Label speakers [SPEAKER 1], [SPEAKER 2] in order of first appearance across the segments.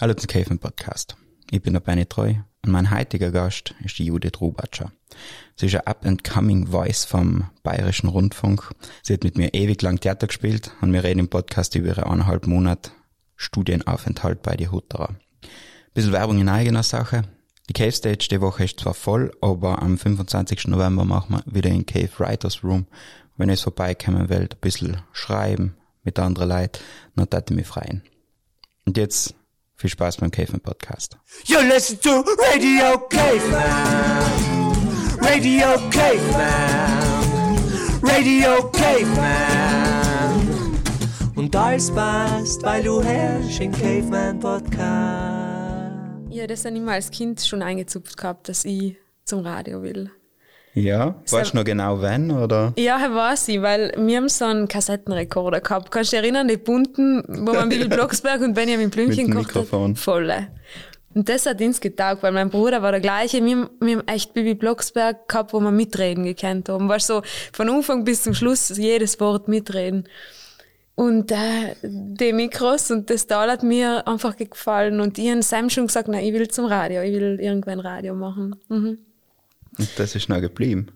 [SPEAKER 1] Hallo zum Käfen Podcast. Ich bin der Benny Treu und mein heutiger Gast ist die Judith Rubatscher. Sie ist eine up-and-coming Voice vom Bayerischen Rundfunk. Sie hat mit mir ewig lang Theater gespielt und wir reden im Podcast über ihre eineinhalb Monate Studienaufenthalt bei die Hutterer. Bisschen Werbung in eigener Sache. Die Cave Stage die Woche ist zwar voll, aber am 25. November machen wir wieder in Cave Writers Room. Wenn ihr es vorbeikommen wollt, ein bisschen schreiben mit anderen Leuten, dann täte ich mich freuen. Und jetzt viel Spaß beim Caveman Podcast.
[SPEAKER 2] You listen to Radio Caveman. Radio Caveman. Radio Caveman. Und alles passt, weil du herrschst im Caveman Podcast.
[SPEAKER 3] Ja, das habe ich mal als Kind schon eingezupft gehabt, dass ich zum Radio will.
[SPEAKER 1] Ja, weißt du noch genau wann, oder?
[SPEAKER 3] Ja, weiß ich, weil wir haben so einen Kassettenrekorder gehabt. Kannst du dich erinnern, die bunten, wo man Bill Blocksberg und Benjamin Blümchen
[SPEAKER 1] Mit dem
[SPEAKER 3] gekocht
[SPEAKER 1] Mikrofon.
[SPEAKER 3] hat? Volle. Und das hat uns getaugt, weil mein Bruder war der gleiche. Wir, haben- wir haben echt Bibi Blocksberg gehabt, wo wir mitreden gekannt haben. War so von Anfang bis zum Schluss jedes Wort mitreden. Und äh, die Mikros und das Tal hat mir einfach gefallen. Und ich habe Sam schon gesagt, nein, ich will zum Radio, ich will irgendwann Radio machen. Mhm.
[SPEAKER 1] Und das ist noch geblieben.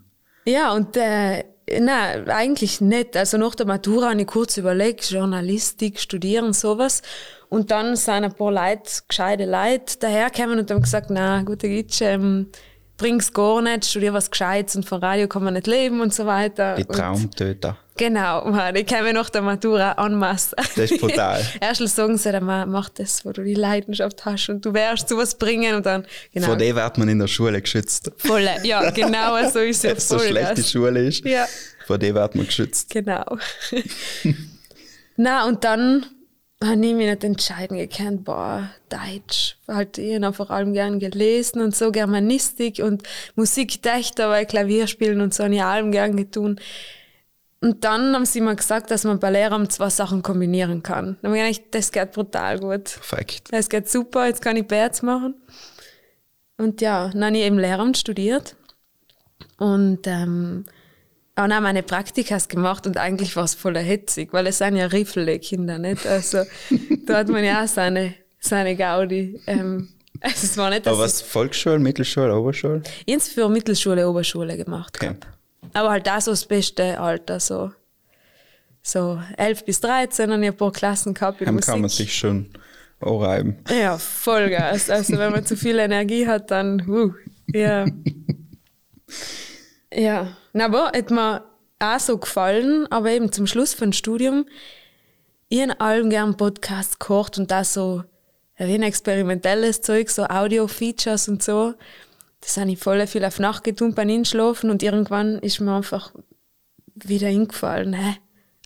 [SPEAKER 3] Ja, und äh, nein, eigentlich nicht. Also nach der Matura habe ich kurz überlegt, Journalistik, studieren, sowas. Und dann sind ein paar Leute, gescheite Leute, dahergekommen und haben gesagt, na, gute Gitsch, ähm, bring's gar nicht, studier was Gescheites und von Radio kann man nicht leben und so weiter.
[SPEAKER 1] Die Traumtöter.
[SPEAKER 3] Genau, man, die kommen nach der Matura en masse.
[SPEAKER 1] Das ist brutal.
[SPEAKER 3] Erst sagen sie dann, man, mach das, wo du die Leidenschaft hast und du wirst sowas bringen und dann, genau.
[SPEAKER 1] Vor dem wird man in der Schule geschützt.
[SPEAKER 3] Voll, ja, genau so ist
[SPEAKER 1] Wenn
[SPEAKER 3] es.
[SPEAKER 1] so schlecht die
[SPEAKER 3] das.
[SPEAKER 1] Schule ist,
[SPEAKER 3] Ja.
[SPEAKER 1] vor dem wird man geschützt.
[SPEAKER 3] Genau. Na, und dann habe ich mich nicht entscheiden gekannt, boah, Deutsch. Halt, ich habe vor allem gern gelesen und so Germanistik und Musik gedacht, aber Klavier spielen und so habe ich allem gern getun. Und dann haben sie mir gesagt, dass man bei Lehramt zwei Sachen kombinieren kann. Dann habe ich gedacht, das geht brutal gut.
[SPEAKER 1] Perfekt.
[SPEAKER 3] Das geht super, jetzt kann ich Bärts machen. Und ja, dann habe ich eben Lehramt studiert und ähm, auch noch meine Praktikas gemacht und eigentlich war es voller hitzig, weil es sind ja Riffel, Kinder, nicht? Also da hat man ja auch seine, seine Gaudi. Ähm, also es war nicht,
[SPEAKER 1] Aber was, Volksschule, Mittelschule, Oberschule?
[SPEAKER 3] ich ins für Mittelschule, Oberschule gemacht
[SPEAKER 1] Okay.
[SPEAKER 3] hab. Aber halt auch so das beste Alter, so, so 11 bis 13 und ich ein paar Klassen gehabt in
[SPEAKER 1] Dann
[SPEAKER 3] Musik.
[SPEAKER 1] kann man sich schon anreiben.
[SPEAKER 3] Ja, Vollgas. Also wenn man zu viel Energie hat, dann, uh, ja. Ja, na, aber hat mir auch so gefallen, aber eben zum Schluss von Studium, ich habe allem gern Podcasts gehört und da so ein experimentelles Zeug, so Audio-Features und so. Das habe ich voll viel auf Nacht getun beim Einschlafen und irgendwann ist mir einfach wieder hingefallen, hä?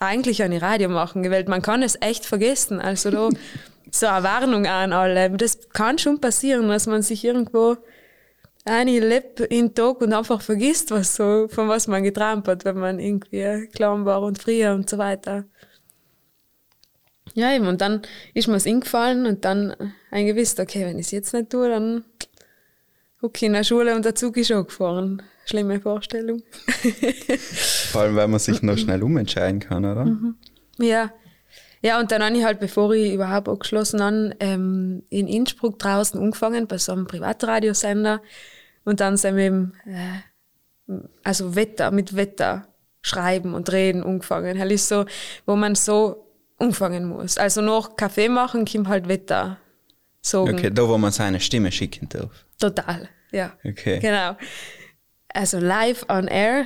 [SPEAKER 3] Eigentlich eine Radio machen gewählt. Man kann es echt vergessen. Also da so eine Warnung an alle. Das kann schon passieren, dass man sich irgendwo eine lebt in den Tag und einfach vergisst, was so, von was man geträumt hat, wenn man irgendwie klein war und früher und so weiter. Ja, eben. Und dann ist mir es eingefallen und dann habe ich gewusst, okay, wenn ich es jetzt nicht tue, dann okay in der Schule und der Zug ist schon gefahren. Schlimme Vorstellung.
[SPEAKER 1] Vor allem, weil man sich noch schnell umentscheiden kann, oder?
[SPEAKER 3] Mhm. Ja. Ja, und dann habe ich halt, bevor ich überhaupt abgeschlossen habe, ähm, in Innsbruck draußen angefangen, bei so einem Privatradiosender. Und dann sind wir eben, äh, also Wetter, mit Wetter schreiben und reden angefangen. Das ist so, wo man so anfangen muss. Also nach Kaffee machen kommt halt Wetter sagen.
[SPEAKER 1] Okay, da, wo man seine Stimme schicken darf.
[SPEAKER 3] Total, ja.
[SPEAKER 1] Okay.
[SPEAKER 3] Genau. Also live on air,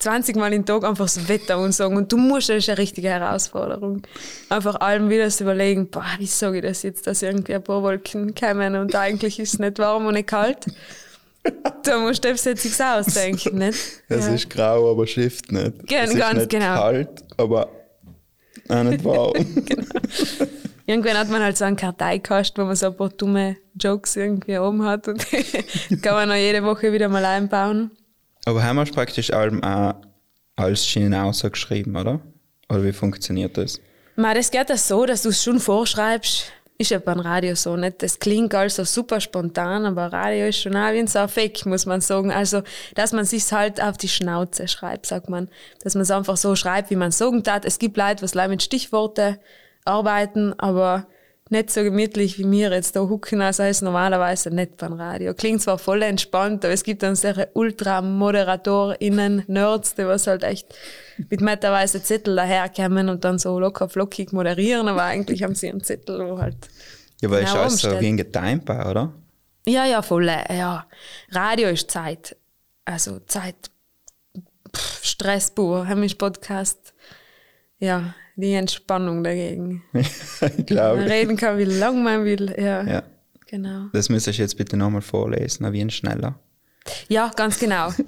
[SPEAKER 3] 20 Mal im Tag einfach das Wetter ansagen und du musst, das ist eine richtige Herausforderung. Einfach allem wieder zu überlegen, boah, wie sage ich das jetzt, dass irgendwie ein paar Wolken kommen und eigentlich ist es nicht warm und nicht kalt. Da musst du selbst sich ausdenken, nicht?
[SPEAKER 1] Es
[SPEAKER 3] Ja.
[SPEAKER 1] ist grau, aber schifft nicht.
[SPEAKER 3] Gen-
[SPEAKER 1] es ist
[SPEAKER 3] ganz
[SPEAKER 1] nicht
[SPEAKER 3] genau.
[SPEAKER 1] kalt, aber auch nicht warm.
[SPEAKER 3] Irgendwann hat man halt so einen Karteikast, wo man so ein paar dumme Jokes irgendwie oben hat und kann man noch jede Woche wieder mal einbauen.
[SPEAKER 1] aber haben wir praktisch allem auch als Schienenauser geschrieben, oder? Oder wie funktioniert das?
[SPEAKER 3] Ma, das geht ja so, dass du es schon vorschreibst. Ist ja beim Radio so nicht. Das klingt also super spontan, aber Radio ist schon auch wie ein Saufeck, muss man sagen. Also, dass man sich halt auf die Schnauze schreibt, sagt man. Dass man es einfach so schreibt, wie man es sagen tat. Es gibt Leute, was leider mit Stichworte arbeiten, aber nicht so gemütlich wie wir jetzt da hucken, also ist normalerweise nicht beim Radio. Klingt zwar voll entspannt, aber es gibt dann solche UltramoderatorInnen, Nerds, die was halt echt mit meterweise Zettel daherkommen und dann so locker flockig moderieren, aber eigentlich haben sie einen Zettel, wo halt
[SPEAKER 1] Ja, aber ist
[SPEAKER 3] Genau
[SPEAKER 1] alles so wie ein Getimbar, oder?
[SPEAKER 3] ja, ja, voll. äh, Ja. Radio ist Zeit. Also Zeit. Pff, Stress pur. Heimisch Podcast. Ja, die Entspannung dagegen.
[SPEAKER 1] ich
[SPEAKER 3] Man
[SPEAKER 1] glaube.
[SPEAKER 3] reden kann, wie lang man will. Ja,
[SPEAKER 1] Ja.
[SPEAKER 3] genau.
[SPEAKER 1] Das müsstest du jetzt bitte nochmal vorlesen, wie ein schneller.
[SPEAKER 3] Ja, ganz genau.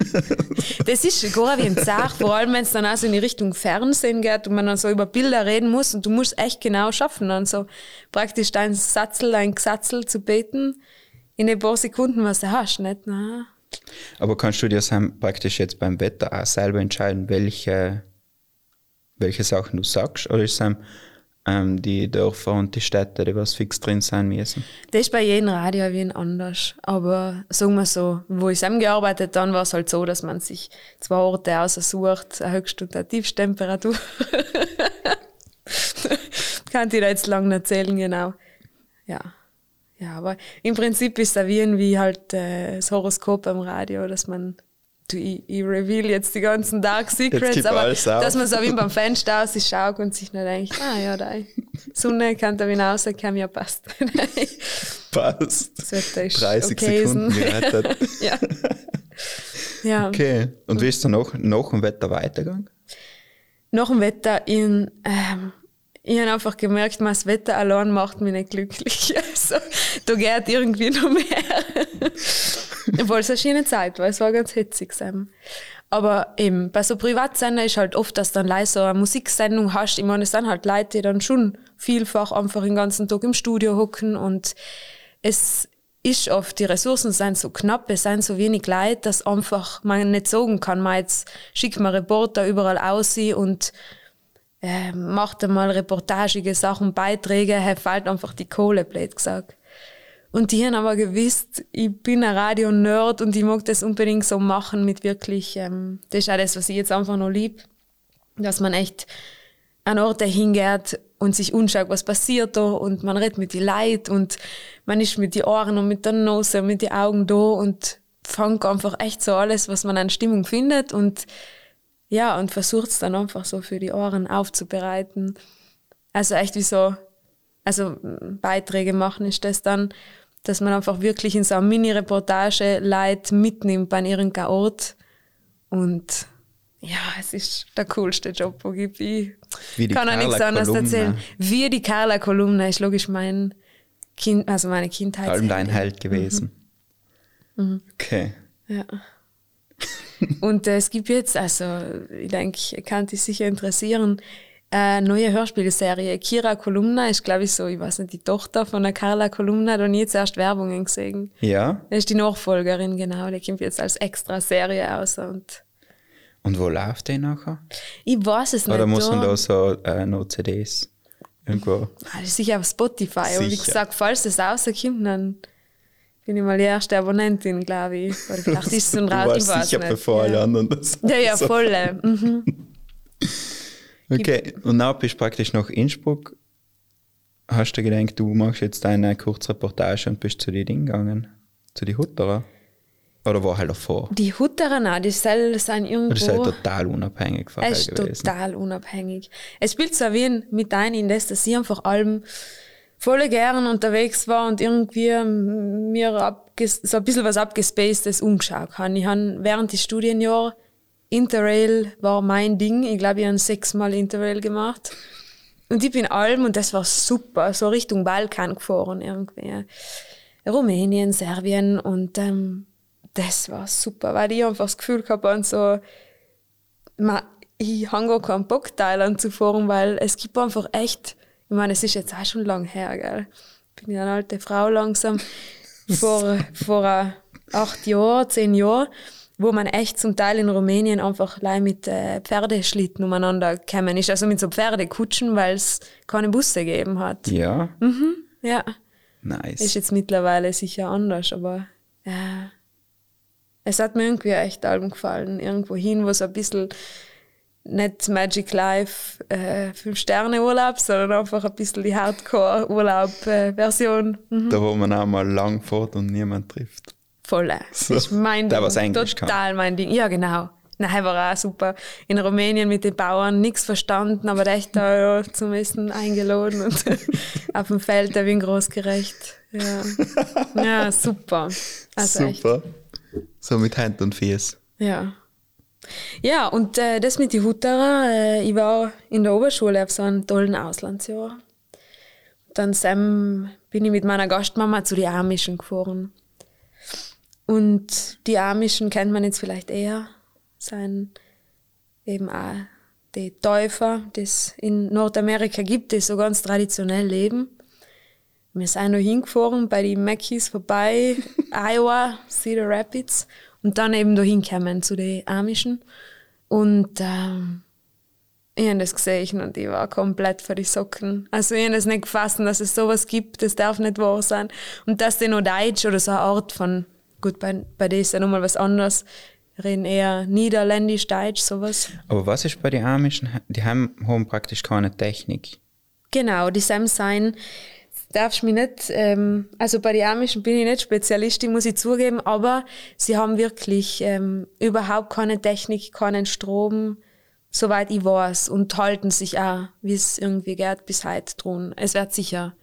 [SPEAKER 3] Das ist gar wie ein Zach, vor allem wenn es dann auch so in die Richtung Fernsehen geht und man dann so über Bilder reden muss und du musst echt genau schaffen, dann so praktisch dein Satzel, dein Gesatzel zu beten in den paar Sekunden, was du hast, nicht? Na.
[SPEAKER 1] Aber kannst du dir praktisch jetzt beim Wetter auch selber entscheiden, welche, welche Sachen du sagst? Oder ist es ähm, die Dörfer und die Städte, die was fix drin sein müssen?
[SPEAKER 3] Das ist bei jedem Radio wie ein anders. Aber sagen wir so, wo ich zusammengearbeitet dann war es halt so, dass man sich zwei Orte aussucht, eine Höchst- und eine Tiefsttemperatur. Kann ich da jetzt lang nicht erzählen, genau. Ja. Ja, aber im Prinzip ist es wie, wie halt äh, das Horoskop am Radio, dass man, du, ich, ich reveal jetzt die ganzen Dark Secrets, aber dass man so wie beim Fenster aus sich schaut und sich nur denkt, ah ja, da Sonne kann da hinaus, kann ja passt.
[SPEAKER 1] Passt.
[SPEAKER 3] Das Wetter ist
[SPEAKER 1] 30
[SPEAKER 3] okay.
[SPEAKER 1] Sekunden gerettet.
[SPEAKER 3] ja. ja.
[SPEAKER 1] Okay. Und wie ist dann noch, noch im Wetter weitergegangen?
[SPEAKER 3] Nach dem Wetter, in, ähm, ich habe einfach gemerkt, mein das Wetter allein macht mich nicht glücklich. Also, da geht irgendwie noch mehr. Obwohl es eine schöne Zeit war, es war ganz hitzig. Sam. Aber eben, bei so Privatsender ist halt oft, dass du dann leise so eine Musiksendung hast. Ich meine, es sind halt Leute, die dann schon vielfach einfach den ganzen Tag im Studio hocken und es ist oft, die Ressourcen sind so knapp, es sind so wenig Leute, dass einfach man nicht sagen kann, man jetzt schickt man Reporter überall aus und äh, macht einmal reportagige Sachen, Beiträge, er fällt einfach die Kohle, blöd gesagt. Und die haben aber gewusst, ich bin ein Radio-Nerd und ich mag das unbedingt so machen mit wirklich, ähm, das ist auch das, was ich jetzt einfach noch lieb, dass man echt an Orte hingeht und sich anschaut, was passiert da und man redet mit den Leuten und man ist mit den Ohren und mit der Nase und mit den Augen da und fängt einfach echt so alles, was man an Stimmung findet und ja, und versucht es dann einfach so für die Ohren aufzubereiten. Also echt wie so, also m, Beiträge machen ist das dann, dass man einfach wirklich in so einer Mini-Reportage Leute mitnimmt bei irgendeinem Ort und ja, es ist der coolste Job, wo gibt. Ich
[SPEAKER 1] Wie die
[SPEAKER 3] kann auch nichts anderes erzählen. Wie die Carla Kolumna ist logisch mein Kind, also meine Kindheit.
[SPEAKER 1] Allem dein Held gewesen.
[SPEAKER 3] Mhm.
[SPEAKER 1] Okay.
[SPEAKER 3] Ja. Und äh, es gibt jetzt, also ich denke, kann dich sicher interessieren, eine neue Hörspielserie. Kira Kolumna ist, glaube ich, so, ich weiß nicht, die Tochter von der Carla Kolumna, da nie zuerst Werbungen gesehen.
[SPEAKER 1] Ja.
[SPEAKER 3] Das ist die Nachfolgerin, genau. Die kommt jetzt als extra Serie aus. Und
[SPEAKER 1] Und wo läuft die nachher?
[SPEAKER 3] ich weiß es nicht.
[SPEAKER 1] Oder muss man da so äh, noch CDs irgendwo?
[SPEAKER 3] Das ist sicher auf Spotify. Und wie
[SPEAKER 1] Sicher.
[SPEAKER 3] gesagt, falls das rauskommt, dann bin ich mal die erste Abonnentin, glaube ich. Oder vielleicht ist es ein Raus, ich weiß
[SPEAKER 1] sicher
[SPEAKER 3] nicht.
[SPEAKER 1] bevor alle
[SPEAKER 3] ja.
[SPEAKER 1] anderen das
[SPEAKER 3] ja, ja,
[SPEAKER 1] so.
[SPEAKER 3] voll. äh, Mhm.
[SPEAKER 1] Okay, und dann bist du praktisch nach Innsbruck. Hast du gedacht, du machst jetzt eine Kurzreportage und bist zu den Dingen gegangen? Zu den Hutterer? Oder war halt davor?
[SPEAKER 3] Die Hutterer, nein, die Sel sind irgendwo.
[SPEAKER 1] Oder ist halt total unabhängig von
[SPEAKER 3] Es ist
[SPEAKER 1] gewesen?
[SPEAKER 3] total unabhängig. Es spielt so wie mit ein in das, dass ich einfach allem voll gern unterwegs war und irgendwie mir so ein bisschen was abgespacedes umgeschaut habe. Ich habe während des Studienjahres Interrail war mein Ding. Ich glaube, ich habe sechsmal Interrail gemacht. Und ich bin allem, und das war super, so Richtung Balkan gefahren irgendwie. Rumänien, Serbien und ähm, das war super, weil ich einfach das Gefühl gehabt habe, so, ich habe gar keinen Bock, Thailand zu fahren, weil es gibt einfach echt, ich meine, es ist jetzt auch schon lang her, gell? Bin ja eine alte Frau langsam, vor, vor äh, acht Jahren, zehn Jahren, wo man echt zum Teil in Rumänien einfach allein mit äh, Pferdeschlitten umeinander gekommen ist, also mit so Pferdekutschen, weil es keine Busse gegeben hat.
[SPEAKER 1] Ja,
[SPEAKER 3] Ja,
[SPEAKER 1] nice.
[SPEAKER 3] ist jetzt mittlerweile sicher anders, aber ja, es hat mir irgendwie echt allem gefallen. Irgendwo hin, wo es ein bisschen nicht Magic Life äh, 5-Sterne-Urlaub, sondern einfach ein bisschen die Hardcore-Urlaub-Version. mhm.
[SPEAKER 1] Da, wo man auch mal lang fährt und niemand trifft.
[SPEAKER 3] Voll. Das ist mein
[SPEAKER 1] Der,
[SPEAKER 3] Ding.
[SPEAKER 1] Englisch kann.
[SPEAKER 3] Total mein Ding. Ja, genau. Nein, war auch super. In Rumänien mit den Bauern nichts verstanden, aber echt da ja, zum Essen eingeladen und auf dem Feld der Wien großgerecht. Ja. ja, super. Also echt.
[SPEAKER 1] Super. So mit Hand und Fies.
[SPEAKER 3] Ja. Ja, und äh, das mit den Hutterer, äh, ich war in der Oberschule auf so einem tollen Auslandsjahr. Dann Sam bin ich mit meiner Gastmama zu den Amischen gefahren. Und die Amischen kennt man jetzt vielleicht eher, sein eben auch die Täufer, die es in Nordamerika gibt, die so ganz traditionell leben. Wir sind noch hingefahren bei den Mackies vorbei, Iowa, Cedar Rapids und dann eben da hinkommen zu den Amischen. Und ähm, ich habe das gesehen und ich war komplett für die Socken. Also ich habe das nicht gefasst, dass es sowas gibt, das darf nicht wahr sein. Und dass die noch Deutsch oder so eine Art von, gut, bei, bei denen ist ja nochmal was anderes, reden eher Niederländisch, Deutsch, sowas.
[SPEAKER 1] Aber was ist bei den Amischen? Die haben, haben praktisch keine Technik.
[SPEAKER 3] Genau, die Sam sein darfst mich nicht, ähm, also bei den Amischen bin ich nicht Spezialistin, muss ich zugeben, aber sie haben wirklich ähm, überhaupt keine Technik, keinen Strom, soweit ich weiß, und halten sich auch, wie es irgendwie geht, bis heute tun. Es wird sicher,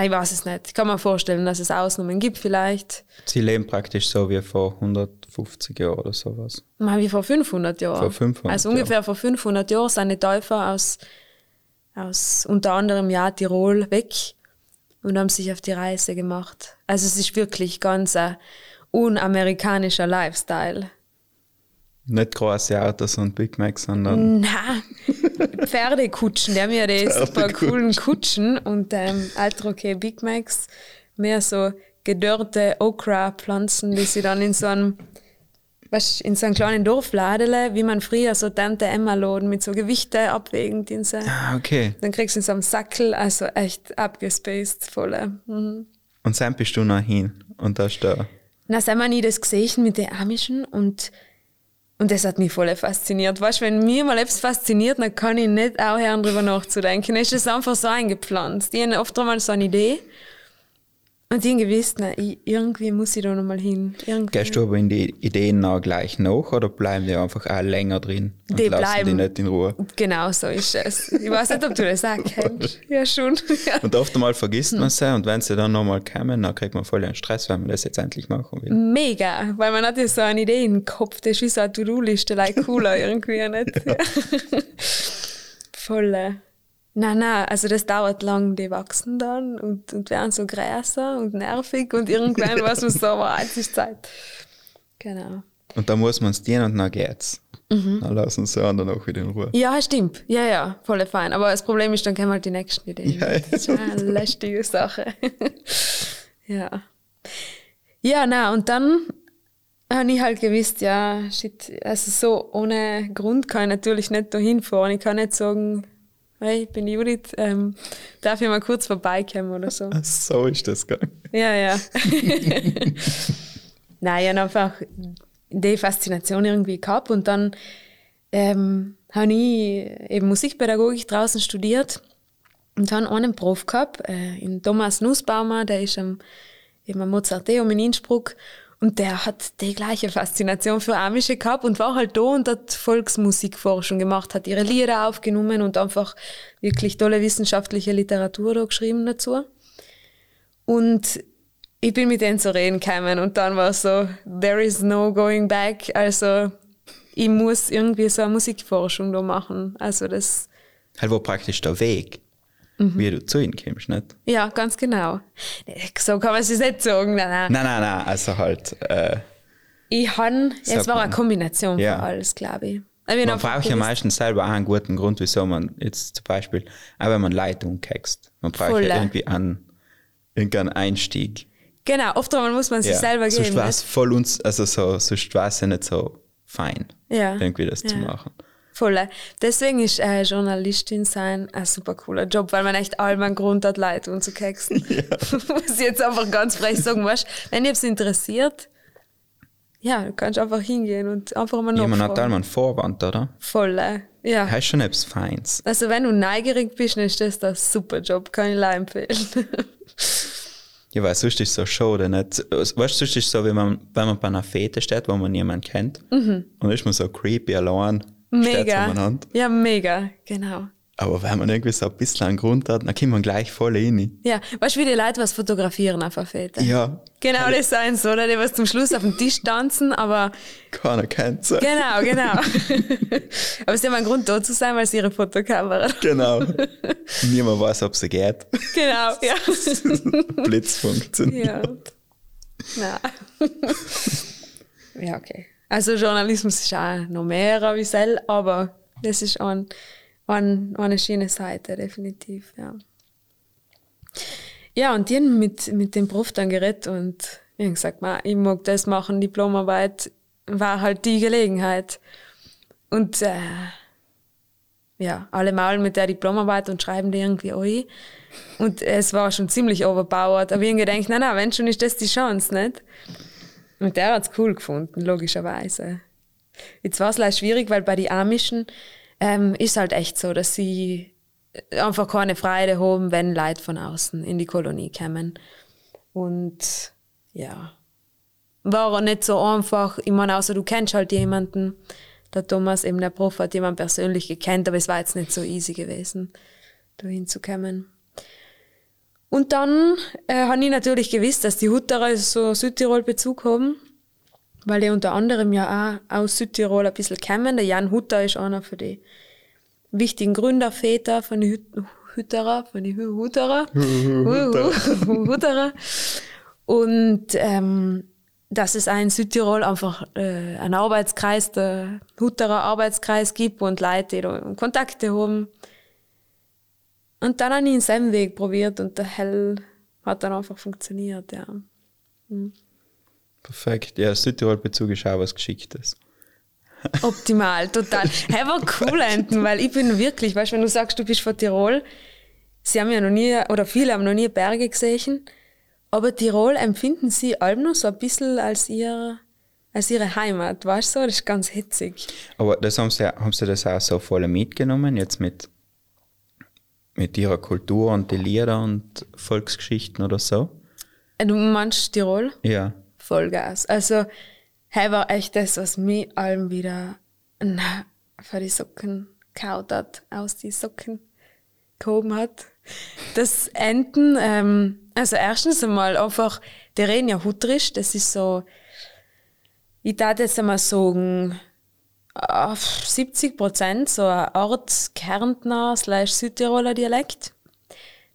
[SPEAKER 3] ich weiß es nicht, ich kann mir vorstellen, dass es Ausnahmen gibt vielleicht,
[SPEAKER 1] Sie leben praktisch so wie vor 150 Jahren oder sowas.
[SPEAKER 3] mal wie vor 500 Jahren.
[SPEAKER 1] Vor 500
[SPEAKER 3] also ungefähr vor 500 Jahren sind die Täufer aus, aus unter anderem ja Tirol weg und haben sich auf die Reise gemacht. Also es ist wirklich ganz ein unamerikanischer Lifestyle.
[SPEAKER 1] Nicht große Autos und Big Macs, sondern
[SPEAKER 3] Na, Pferdekutschen, die haben ja die super coolen Kutschen und ähm, Alter okay Big Macs, mehr so gedörrte Okra-Pflanzen, die sie dann in so einem, weißt, in so einem kleinen Dorfladele, wie man früher so Tante Emma laden mit so Gewichte abwägend in so,
[SPEAKER 1] Ah, okay.
[SPEAKER 3] dann kriegst du in so einem Sackel, also echt abgespaced, voll. Mhm.
[SPEAKER 1] Und dann bist du noch hin und da ist da.
[SPEAKER 3] Na, sind wir nie das gesehen mit den Amischen und, und das hat mich voll fasziniert. Weißt du, wenn mir mal etwas fasziniert, dann kann ich nicht aufhören, darüber nachzudenken. Dann ist das einfach so eingepflanzt. Ich habe oft einmal so eine Idee und ich na, ich, irgendwie muss ich da nochmal hin. Irgendwie.
[SPEAKER 1] Gehst du aber in die Ideen noch gleich nach oder bleiben die einfach auch länger drin und
[SPEAKER 3] Die
[SPEAKER 1] lassen die nicht in Ruhe?
[SPEAKER 3] Genau so ist es. Ich weiß nicht, ob du das auch kennst. Ja, schon. Ja.
[SPEAKER 1] Und oft einmal vergisst
[SPEAKER 3] Hm.
[SPEAKER 1] man sie und wenn sie dann nochmal kommen, dann kriegt man voll einen Stress, wenn man das jetzt endlich machen will.
[SPEAKER 3] Mega, weil man hat ja so eine Idee im Kopf, das ist wie so eine To-Do-Liste, like cooler irgendwie, nicht? Ja. Voll. Nein, nein, also das dauert lang, die wachsen dann und, und werden so größer und nervig und irgendwann weiß man so, wow, jetzt ist Zeit. Genau.
[SPEAKER 1] Und dann muss man es dienen und dann geht's.
[SPEAKER 3] Mhm.
[SPEAKER 1] Dann lassen sie anderen auch wieder in Ruhe.
[SPEAKER 3] Ja, stimmt. Ja, ja, voll fein. Aber das Problem ist, dann kommen halt die nächsten Ideen.
[SPEAKER 1] Ja, ja.
[SPEAKER 3] Das ist eine lästige Sache. ja. Ja, na, und dann habe ich halt gewusst, ja, shit, also so ohne Grund kann ich natürlich nicht da hinfahren. Ich kann nicht sagen, hey, ich bin Judith, ähm, darf ich mal kurz vorbeikommen oder so.
[SPEAKER 1] So ist das gegangen.
[SPEAKER 3] Ja, ja. Nein, ich habe einfach die Faszination irgendwie gehabt und dann ähm, habe ich eben Musikpädagogik draußen studiert und habe einen Prof gehabt, äh, in Thomas Nussbaumer, der ist am, eben am Mozarteum in Innsbruck und der hat die gleiche Faszination für Amische gehabt und war halt da und hat Volksmusikforschung gemacht, hat ihre Lieder aufgenommen und einfach wirklich tolle wissenschaftliche Literatur da geschrieben dazu. Und ich bin mit denen zu reden gekommen und dann war es so, there is no going back. Also ich muss irgendwie so eine Musikforschung da machen. Also das,
[SPEAKER 1] Halt war praktisch der Weg,
[SPEAKER 3] Mhm.
[SPEAKER 1] wie du zu ihnen kommst, nicht?
[SPEAKER 3] ja, ganz genau. So kann man es nicht sagen. Nein, nein.
[SPEAKER 1] Nein, nein, nein, also halt, äh,
[SPEAKER 3] Ich han, es
[SPEAKER 1] Sagt
[SPEAKER 3] war
[SPEAKER 1] man.
[SPEAKER 3] eine Kombination
[SPEAKER 1] Ja.
[SPEAKER 3] von alles, glaube ich.
[SPEAKER 1] Man braucht ja meistens selber auch einen guten Grund, wieso man jetzt zum Beispiel, auch wenn man Leute umkext, man braucht
[SPEAKER 3] Voll.
[SPEAKER 1] ja irgendwie einen, irgendeinen Einstieg.
[SPEAKER 3] Genau, oft muss man sich
[SPEAKER 1] Ja,
[SPEAKER 3] selber
[SPEAKER 1] sonst
[SPEAKER 3] geben.
[SPEAKER 1] war es voll uns, also so, sonst war es ja nicht so fein,
[SPEAKER 3] Ja.
[SPEAKER 1] irgendwie das zu
[SPEAKER 3] Ja.
[SPEAKER 1] machen.
[SPEAKER 3] Voll. Deswegen ist äh, Journalistin sein ein super cooler Job, weil man echt allem einen Grund hat, Leute umzukexen. Muss ich jetzt einfach ganz frech sagen, weißt, wenn ihr es interessiert, ja, du kannst einfach hingehen und einfach mal
[SPEAKER 1] Jemand hat
[SPEAKER 3] nachfragen.
[SPEAKER 1] einmal einen Vorwand, oder?
[SPEAKER 3] Voll, äh, ja.
[SPEAKER 1] Hast schon etwas Feins.
[SPEAKER 3] Also wenn du neugierig bist, dann ist das der super Job, kann ich leider empfehlen.
[SPEAKER 1] Ja, weil sonst ist es so schade, nicht? Weißt du, sonst ist es so, wenn man, wenn man bei einer Fete steht, wo man niemanden kennt, und dann ist man so creepy allein,
[SPEAKER 3] Mhm. Mega.
[SPEAKER 1] umeinander.
[SPEAKER 3] Ja, mega, genau.
[SPEAKER 1] Aber wenn man irgendwie so ein bisschen einen Grund hat, dann kommt man gleich voll rein.
[SPEAKER 3] Ja, weißt du, wie die Leute was fotografieren auf der Fete?
[SPEAKER 1] Ja.
[SPEAKER 3] Genau das sein so, oder? Die was zum Schluss auf dem Tisch tanzen, aber
[SPEAKER 1] Keiner kennt sie.
[SPEAKER 3] genau, genau. aber sie haben einen Grund da zu sein, weil sie ihre Fotokamera.
[SPEAKER 1] Genau. Niemand weiß, ob sie geht.
[SPEAKER 3] Genau, ja.
[SPEAKER 1] Blitz funktioniert.
[SPEAKER 3] ja. Na. ja, okay. Also Journalismus ist auch noch mehr visuell, aber das ist ein, ein, eine schöne Seite, definitiv, ja. Ja, und die haben mit, mit dem Prof dann geredet und ich hab gesagt, "Ma, ich mag das machen, Diplomarbeit war halt die Gelegenheit. Und äh, ja, alle maulen mit der Diplomarbeit und schreiben die irgendwie ein. Und es war schon ziemlich overpowered. Aber ich hab gedacht, nein, nein, wenn schon, ist das die Chance, nicht? Und der hat's cool gefunden, logischerweise. Jetzt war es leider schwierig, weil bei den Amischen ähm, ist halt echt so, dass sie einfach keine Freude haben, wenn Leute von außen in die Kolonie kommen. Und ja, war auch nicht so einfach. Ich meine, außer du kennst halt jemanden. Der Thomas, eben der Prof, hat jemanden persönlich gekannt, aber es war jetzt nicht so easy gewesen, da hinzukommen. Und dann äh, habe ich natürlich gewusst, dass die Hutterer so Südtirol-Bezug haben, weil die unter anderem ja auch aus Südtirol ein bisschen kommen. Der Jan Hutter ist einer von den wichtigen Gründerväter von den Hüt- Hütterer, von den Hutterer. Hutterer. Und ähm, dass es in Südtirol einfach äh, einen Arbeitskreis, der Hutterer Arbeitskreis gibt und Leute, die da Kontakte haben. Und dann habe ich denselben Weg probiert und der Hell hat dann einfach funktioniert, ja.
[SPEAKER 1] Perfekt. Ja, Südtirol-Bezug ist auch was Geschicktes.
[SPEAKER 3] Optimal, total. Hey, war cool enden, weil ich bin wirklich, weißt du, wenn du sagst, du bist von Tirol, sie haben ja noch nie, oder viele haben noch nie Berge gesehen, aber Tirol empfinden sie allem noch so ein bisschen als ihr, als ihre Heimat, weißt du, das ist ganz hitzig.
[SPEAKER 1] Aber das haben sie, haben sie das auch so voll mitgenommen, jetzt mit, mit ihrer Kultur und die Lieder und Volksgeschichten oder so?
[SPEAKER 3] Äh, Du meinst Tirol?
[SPEAKER 1] Ja.
[SPEAKER 3] Vollgas. Also, hey, war echt das, was mich allem wieder na, vor die Socken kaut hat, aus die Socken gehoben hat. Das Enten, ähm, also erstens einmal einfach, die reden ja Hutterisch, das ist so, ich darf jetzt einmal sagen, auf 70 Prozent so ein Art Kärntner slash Südtiroler Dialekt.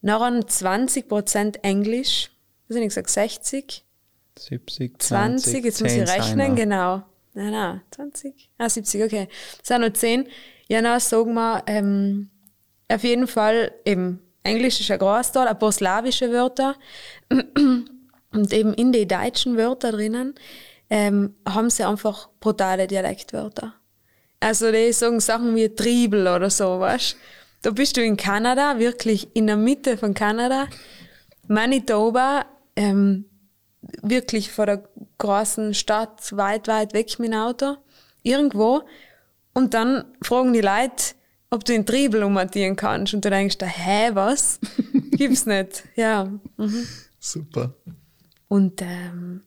[SPEAKER 3] Nachher 20 Prozent Englisch, was habe ich gesagt, 60?
[SPEAKER 1] 70,
[SPEAKER 3] 20,
[SPEAKER 1] 20,
[SPEAKER 3] jetzt muss
[SPEAKER 1] 10
[SPEAKER 3] ich rechnen,
[SPEAKER 1] seiner.
[SPEAKER 3] genau. Nein, nein, 20? Ah, 70, okay. Es sind noch 10. Ja, na, sagen wir, ähm, auf jeden Fall eben, Englisch ist ein Großteil, ein paar slawische Wörter und eben in die deutschen Wörter drinnen ähm, haben sie einfach brutale Dialektwörter. Also die sagen Sachen wie Triebel oder so, weißt Da bist du in Kanada, wirklich in der Mitte von Kanada, Manitoba, ähm, wirklich vor der großen Stadt, weit, weit weg mit dem Auto, irgendwo. Und dann fragen die Leute, ob du in Triebel umatieren kannst. Und du denkst, da, hä, was? Gibt's nicht. Ja. Mhm.
[SPEAKER 1] Super.
[SPEAKER 3] Und ähm,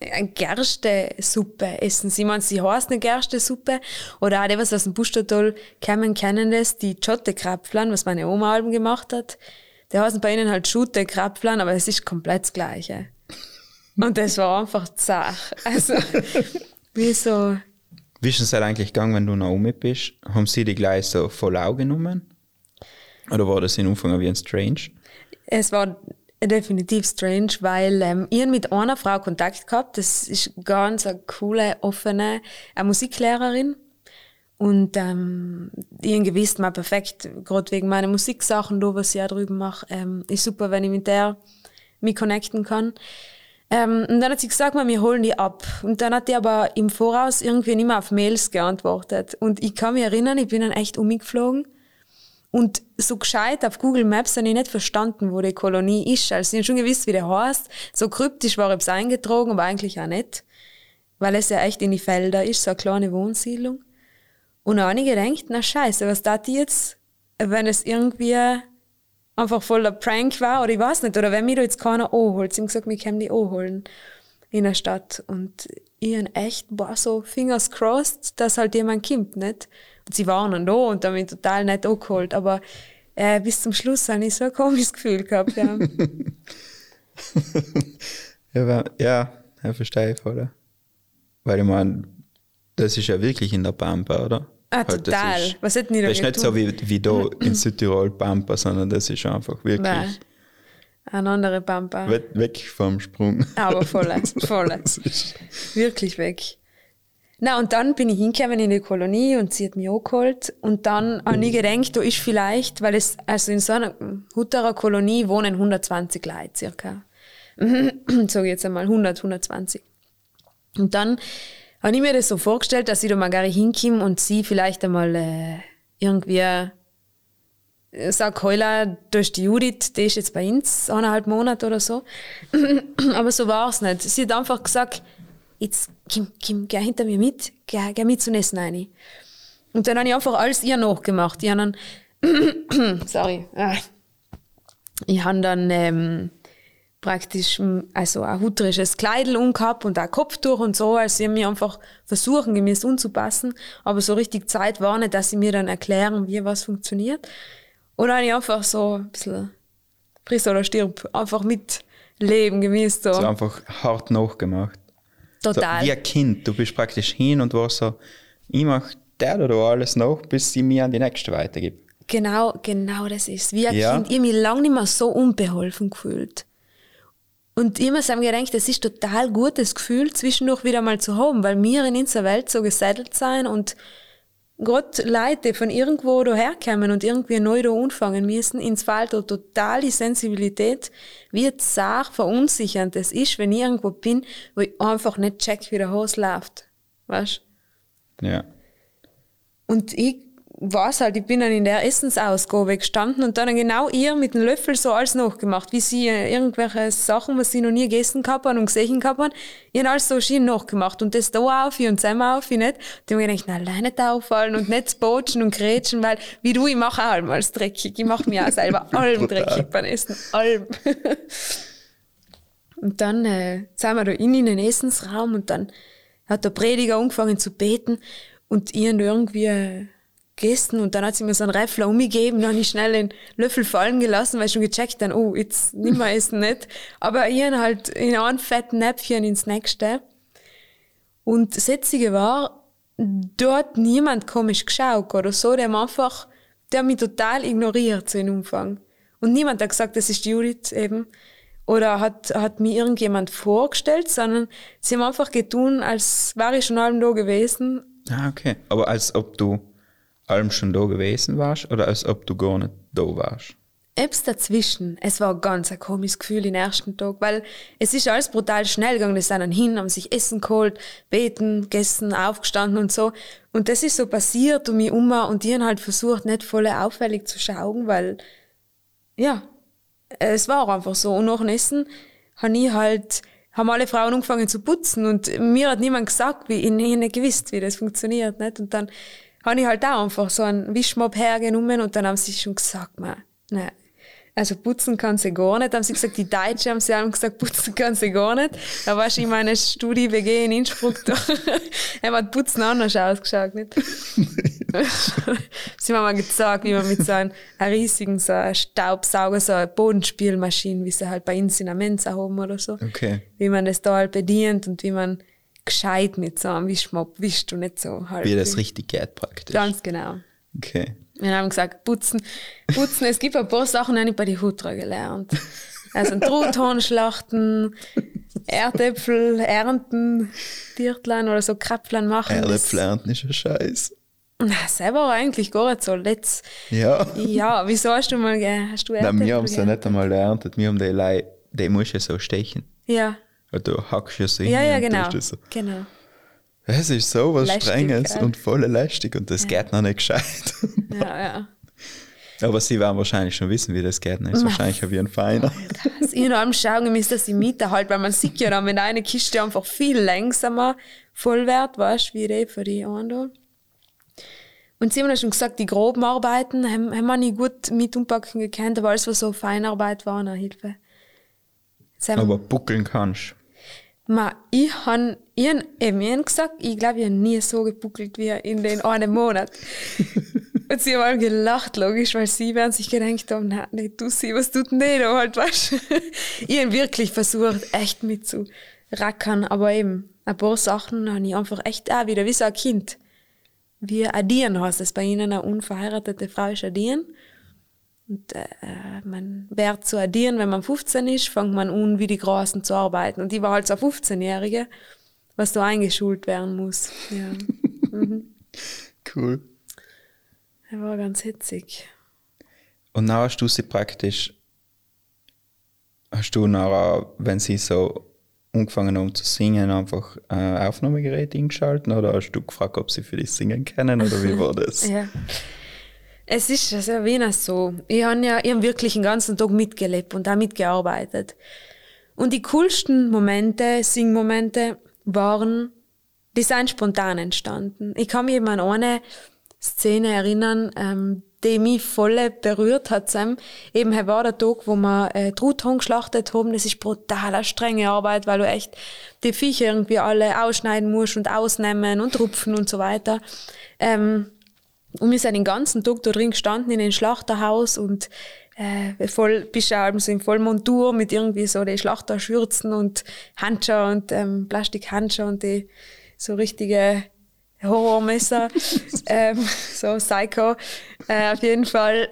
[SPEAKER 3] Gerste-Suppe essen sie. Ich meine, sie heißt eine Gerste-Suppe. Oder auch die, was aus dem Bustertal kommen, kennen das, die Schotte-Krapflan, was meine Oma Alben gemacht hat. Die heißen bei ihnen halt Schute-Krapflan, aber es ist komplett das Gleiche. Und das war einfach zach. Also, wie so,
[SPEAKER 1] Wie ist es halt eigentlich gegangen, wenn du noch um bist? Haben sie die gleich so voll Auge genommen? Oder war das in Anfang wie ein Strange?
[SPEAKER 3] es war definitiv strange, weil ähm, ich mit einer Frau Kontakt gehabt. Das ist ganz eine coole, offene eine Musiklehrerin. Und ähm, ich hab gewusst, mal perfekt, gerade wegen meiner Musiksachen, da, was ich auch drüben mache, ähm, ist super, wenn ich mit der mich connecten kann. Ähm, und dann hat sie gesagt, wir holen die ab. Und dann hat die aber im Voraus irgendwie nicht mehr auf Mails geantwortet. Und ich kann mich erinnern, ich bin dann echt umgeflogen. Und so gescheit auf Google Maps habe ich nicht verstanden, wo die Kolonie ist. Also ich habe schon gewusst, wie der heißt. So kryptisch war ich es eingetragen, aber eigentlich auch nicht. weil es ja echt in die Felder ist, so eine kleine Wohnsiedlung. Und einige denken, na scheiße, was da die jetzt, wenn es irgendwie einfach voller Prank war oder ich weiß nicht, oder wenn mir da jetzt keiner anholt. Sie haben gesagt, wir können die anholen in der Stadt. Und ich hab echt, boah, so fingers crossed, dass halt jemand kommt, nicht? Und sie waren dann da und haben mich total nett angeholt, aber äh, bis zum Schluss habe ich so ein komisches Gefühl gehabt, ja.
[SPEAKER 1] Ja, ja, ja verstehe ich voll. Weil ich meine, das ist ja wirklich in der Pampa, oder?
[SPEAKER 3] Ah,
[SPEAKER 1] Halt, das
[SPEAKER 3] total.
[SPEAKER 1] ist-
[SPEAKER 3] Was hätten die da
[SPEAKER 1] Das ist nicht so wie, wie da in Südtirol Pampa, sondern das ist einfach wirklich
[SPEAKER 3] Nein. Eine andere Pampa.
[SPEAKER 1] weg, weg vom Sprung.
[SPEAKER 3] Aber voll, voll.
[SPEAKER 1] Das
[SPEAKER 3] Wirklich weg. Na, und dann bin ich hingekommen in die Kolonie und sie hat mich angeholt. Und dann habe ich gedacht, da ist vielleicht, weil es, also in so einer Hutterer Kolonie wohnen 120 Leute circa. Ich jetzt einmal 100, 120. Und dann habe ich mir das so vorgestellt, dass ich da mal gar hinkomme und sie vielleicht einmal äh, irgendwie äh, sag Heula durch die Judith, die ist jetzt bei uns eineinhalb Monate oder so. Aber so war es nicht. Sie hat einfach gesagt, jetzt Kim, Kim, geh hinter mir mit, geh, geh mit zum Essen rein. Und dann habe ich einfach alles ihr nachgemacht. Ich habe dann, sorry, ah. ich habe dann ähm, praktisch also ein hutterisches Kleidel umgehabt und ein Kopftuch und so. Also ich habe mich einfach versuchen, gemäß anzupassen. Aber so richtig Zeit war nicht, dass sie mir dann erklären, wie was funktioniert. Und dann habe ich einfach so ein bisschen friss oder stirb, einfach mitleben gemäß so.
[SPEAKER 1] so einfach hart nachgemacht.
[SPEAKER 3] Total.
[SPEAKER 1] So, wie ein Kind, du bist praktisch hin und warst so, ich mach der oder alles nach, bis sie mir an die nächste weitergibt.
[SPEAKER 3] Genau, genau das ist. Wie ein
[SPEAKER 1] Ja.
[SPEAKER 3] Kind. Ich habe mich lange nicht mehr so unbeholfen gefühlt. Und immer haben gedacht, das ist total gutes Gefühl, zwischendurch wieder mal zu haben, weil wir in unserer Welt so gesettelt sein und Gott Leute von irgendwo da herkommen und irgendwie neu da anfangen müssen, ins Fall da total die Sensibilität, wie zart verunsichernd es ist, wenn ich irgendwo bin, wo ich einfach nicht check, wie der Hose läuft. Weißt
[SPEAKER 1] Ja.
[SPEAKER 3] und ich weiß halt, ich bin dann in der Essensausgabe gestanden und dann genau ihr mit dem Löffel so alles nachgemacht, wie sie äh, irgendwelche Sachen, was sie noch nie gegessen gehabt haben und gesehen gehabt haben, ich habe alles so schön nachgemacht und das da auf und zusammen auf, nicht. Und ich habe mir gedacht, na, alleine nicht auffallen und nicht botschen und grätschen, weil, wie du, ich mache auch alles dreckig. Ich mache mir auch selber allem dreckig beim Essen. Allem. Und dann äh, sind wir da in, in den Essensraum und dann hat der Prediger angefangen zu beten und ich da irgendwie äh, gegessen und dann hat sie mir so einen Reifler umgegeben, dann habe ich schnell den Löffel fallen gelassen, weil ich schon gecheckt dann, oh, jetzt nimmer wir essen nicht. Aber ich hab halt in einem fetten Näpfchen ins nächste. Und das Jetzige war, dort niemand komisch geschaut oder so, der hat einfach, der hat mich total ignoriert, so in Umfang. Und niemand hat gesagt, das ist Judith eben. Oder hat, hat mir irgendjemand vorgestellt, sondern sie haben einfach getun, als wäre ich schon allem da gewesen.
[SPEAKER 1] Ah, okay. Aber als ob du allem schon da gewesen warst oder als ob du gar nicht da warst?
[SPEAKER 3] Etwas dazwischen. Es war ganz ein komisches Gefühl den ersten Tag, weil es ist alles brutal schnell gegangen. Die sind dann hin, haben sich Essen geholt, beten, gegessen, aufgestanden und so. Und das ist so passiert um mich um und die haben halt versucht, nicht voll auffällig zu schauen, weil, ja, es war einfach so. Und nach dem Essen habe ich halt, haben alle Frauen angefangen zu putzen und mir hat niemand gesagt, wie, ich, ich nicht gewusst, wie das funktioniert, nicht? Und dann habe ich halt auch einfach so einen Wischmopp hergenommen und dann haben sie schon gesagt, man, nein, also putzen kann sie gar nicht. Haben sie gesagt, die Deutschen haben sie alle gesagt, putzen kann sie gar nicht. Da warst du in meiner Studie WG in Innsbruck, da hat Putzen anders ausgeschaut, nicht? sie haben mal gezeigt, wie man mit so einem, einem riesigen so einem Staubsauger, so eine Bodenspielmaschine, wie sie halt bei uns in der Mensa haben oder so,
[SPEAKER 1] Okay.
[SPEAKER 3] wie man das da halt bedient und wie man gescheit mit so einem Wischmopp wischt und nicht so halt.
[SPEAKER 1] Wie das richtig geht praktisch.
[SPEAKER 3] Ganz genau.
[SPEAKER 1] Okay.
[SPEAKER 3] Wir haben gesagt, putzen, putzen. Es gibt ein paar Sachen, die habe ich bei die Hutra gelernt. Also ein Truthahn schlachten, Erdäpfel ernten, Tiertlein oder so Krapflein machen.
[SPEAKER 1] Erdäpfel ernten ist ein Scheiß.
[SPEAKER 3] Na, selber eigentlich gar nicht so. Letzt,
[SPEAKER 1] Ja.
[SPEAKER 3] ja, wieso hast du mal, hast du
[SPEAKER 1] Nein,
[SPEAKER 3] Erdäpfel?
[SPEAKER 1] wir haben es ja nicht einmal geerntet. Wir haben die Lei, die musst du so stechen.
[SPEAKER 3] Ja,
[SPEAKER 1] du hackst ja so
[SPEAKER 3] ja, ja, genau.
[SPEAKER 1] das so.
[SPEAKER 3] genau.
[SPEAKER 1] Ist so was
[SPEAKER 3] Lästig,
[SPEAKER 1] Strenges
[SPEAKER 3] gell?
[SPEAKER 1] und voll lästig und das geht noch nicht gescheit.
[SPEAKER 3] Ja, ja.
[SPEAKER 1] Aber sie werden wahrscheinlich schon wissen, wie das geht. Ne? Ist wahrscheinlich wie ein Feiner.
[SPEAKER 3] Das in allem schauen müssen, dass die Miete halt, weil man sieht ja dann, wenn eine Kiste einfach viel langsamer voll wird, weißt wie die für die anderen. Und sie haben ja schon gesagt, die groben Arbeiten haben, haben wir nicht gut mit umpacken gekannt, aber alles, was so Feinarbeit war, eine Hilfe. Haben-
[SPEAKER 1] Aber buckeln kannst.
[SPEAKER 3] Ma, ich han, ich han, eben, gesagt, ich glaube, ich habe nie so gebuckelt wie in den einen Monat. Und sie haben gelacht, logisch, weil sie werden sich gedacht haben, na, nicht du sie, was tut denn die da halt, weißt? Ich habe wirklich versucht, echt mitzurackern, aber eben, ein paar Sachen habe ich einfach echt auch wieder, wie so ein Kind. Wie addieren heißt es bei ihnen, eine unverheiratete Frau ist addieren. Und äh, man wird zu addieren, wenn man 15 ist, fängt man an, wie die Großen zu arbeiten. Und ich war halt so eine 15-Jährige, was da eingeschult werden muss. Ja.
[SPEAKER 1] Cool.
[SPEAKER 3] Er war ganz hitzig.
[SPEAKER 1] Und dann hast du sie praktisch, hast du nachher, wenn sie so angefangen haben zu singen, einfach ein Aufnahmegerät eingeschalten oder hast du gefragt, ob sie für dich singen können oder wie war das?
[SPEAKER 3] Ja. Es ist also wie das so. Ich habe ja ich hab wirklich den ganzen Tag mitgelebt und auch mitgearbeitet. Und die coolsten Momente, Singmomente, waren, die sind spontan entstanden. Ich kann mich eben an eine Szene erinnern, ähm, die mich voll berührt hat. Sam. Eben, er war der Tag, wo wir äh, Truthahn geschlachtet haben. Das ist brutal eine strenge Arbeit, weil du echt die Viecher irgendwie alle ausschneiden musst und ausnehmen und rupfen und so weiter. Ähm, und wir sind den ganzen Tag da drin gestanden in dem Schlachterhaus und äh, voll, bist du halt so in Vollmontur mit irgendwie so die Schlachterschürzen und Handschuhe und ähm, Plastikhandschuhe und die so richtige Horrormesser. ähm, so Psycho. Äh, auf jeden Fall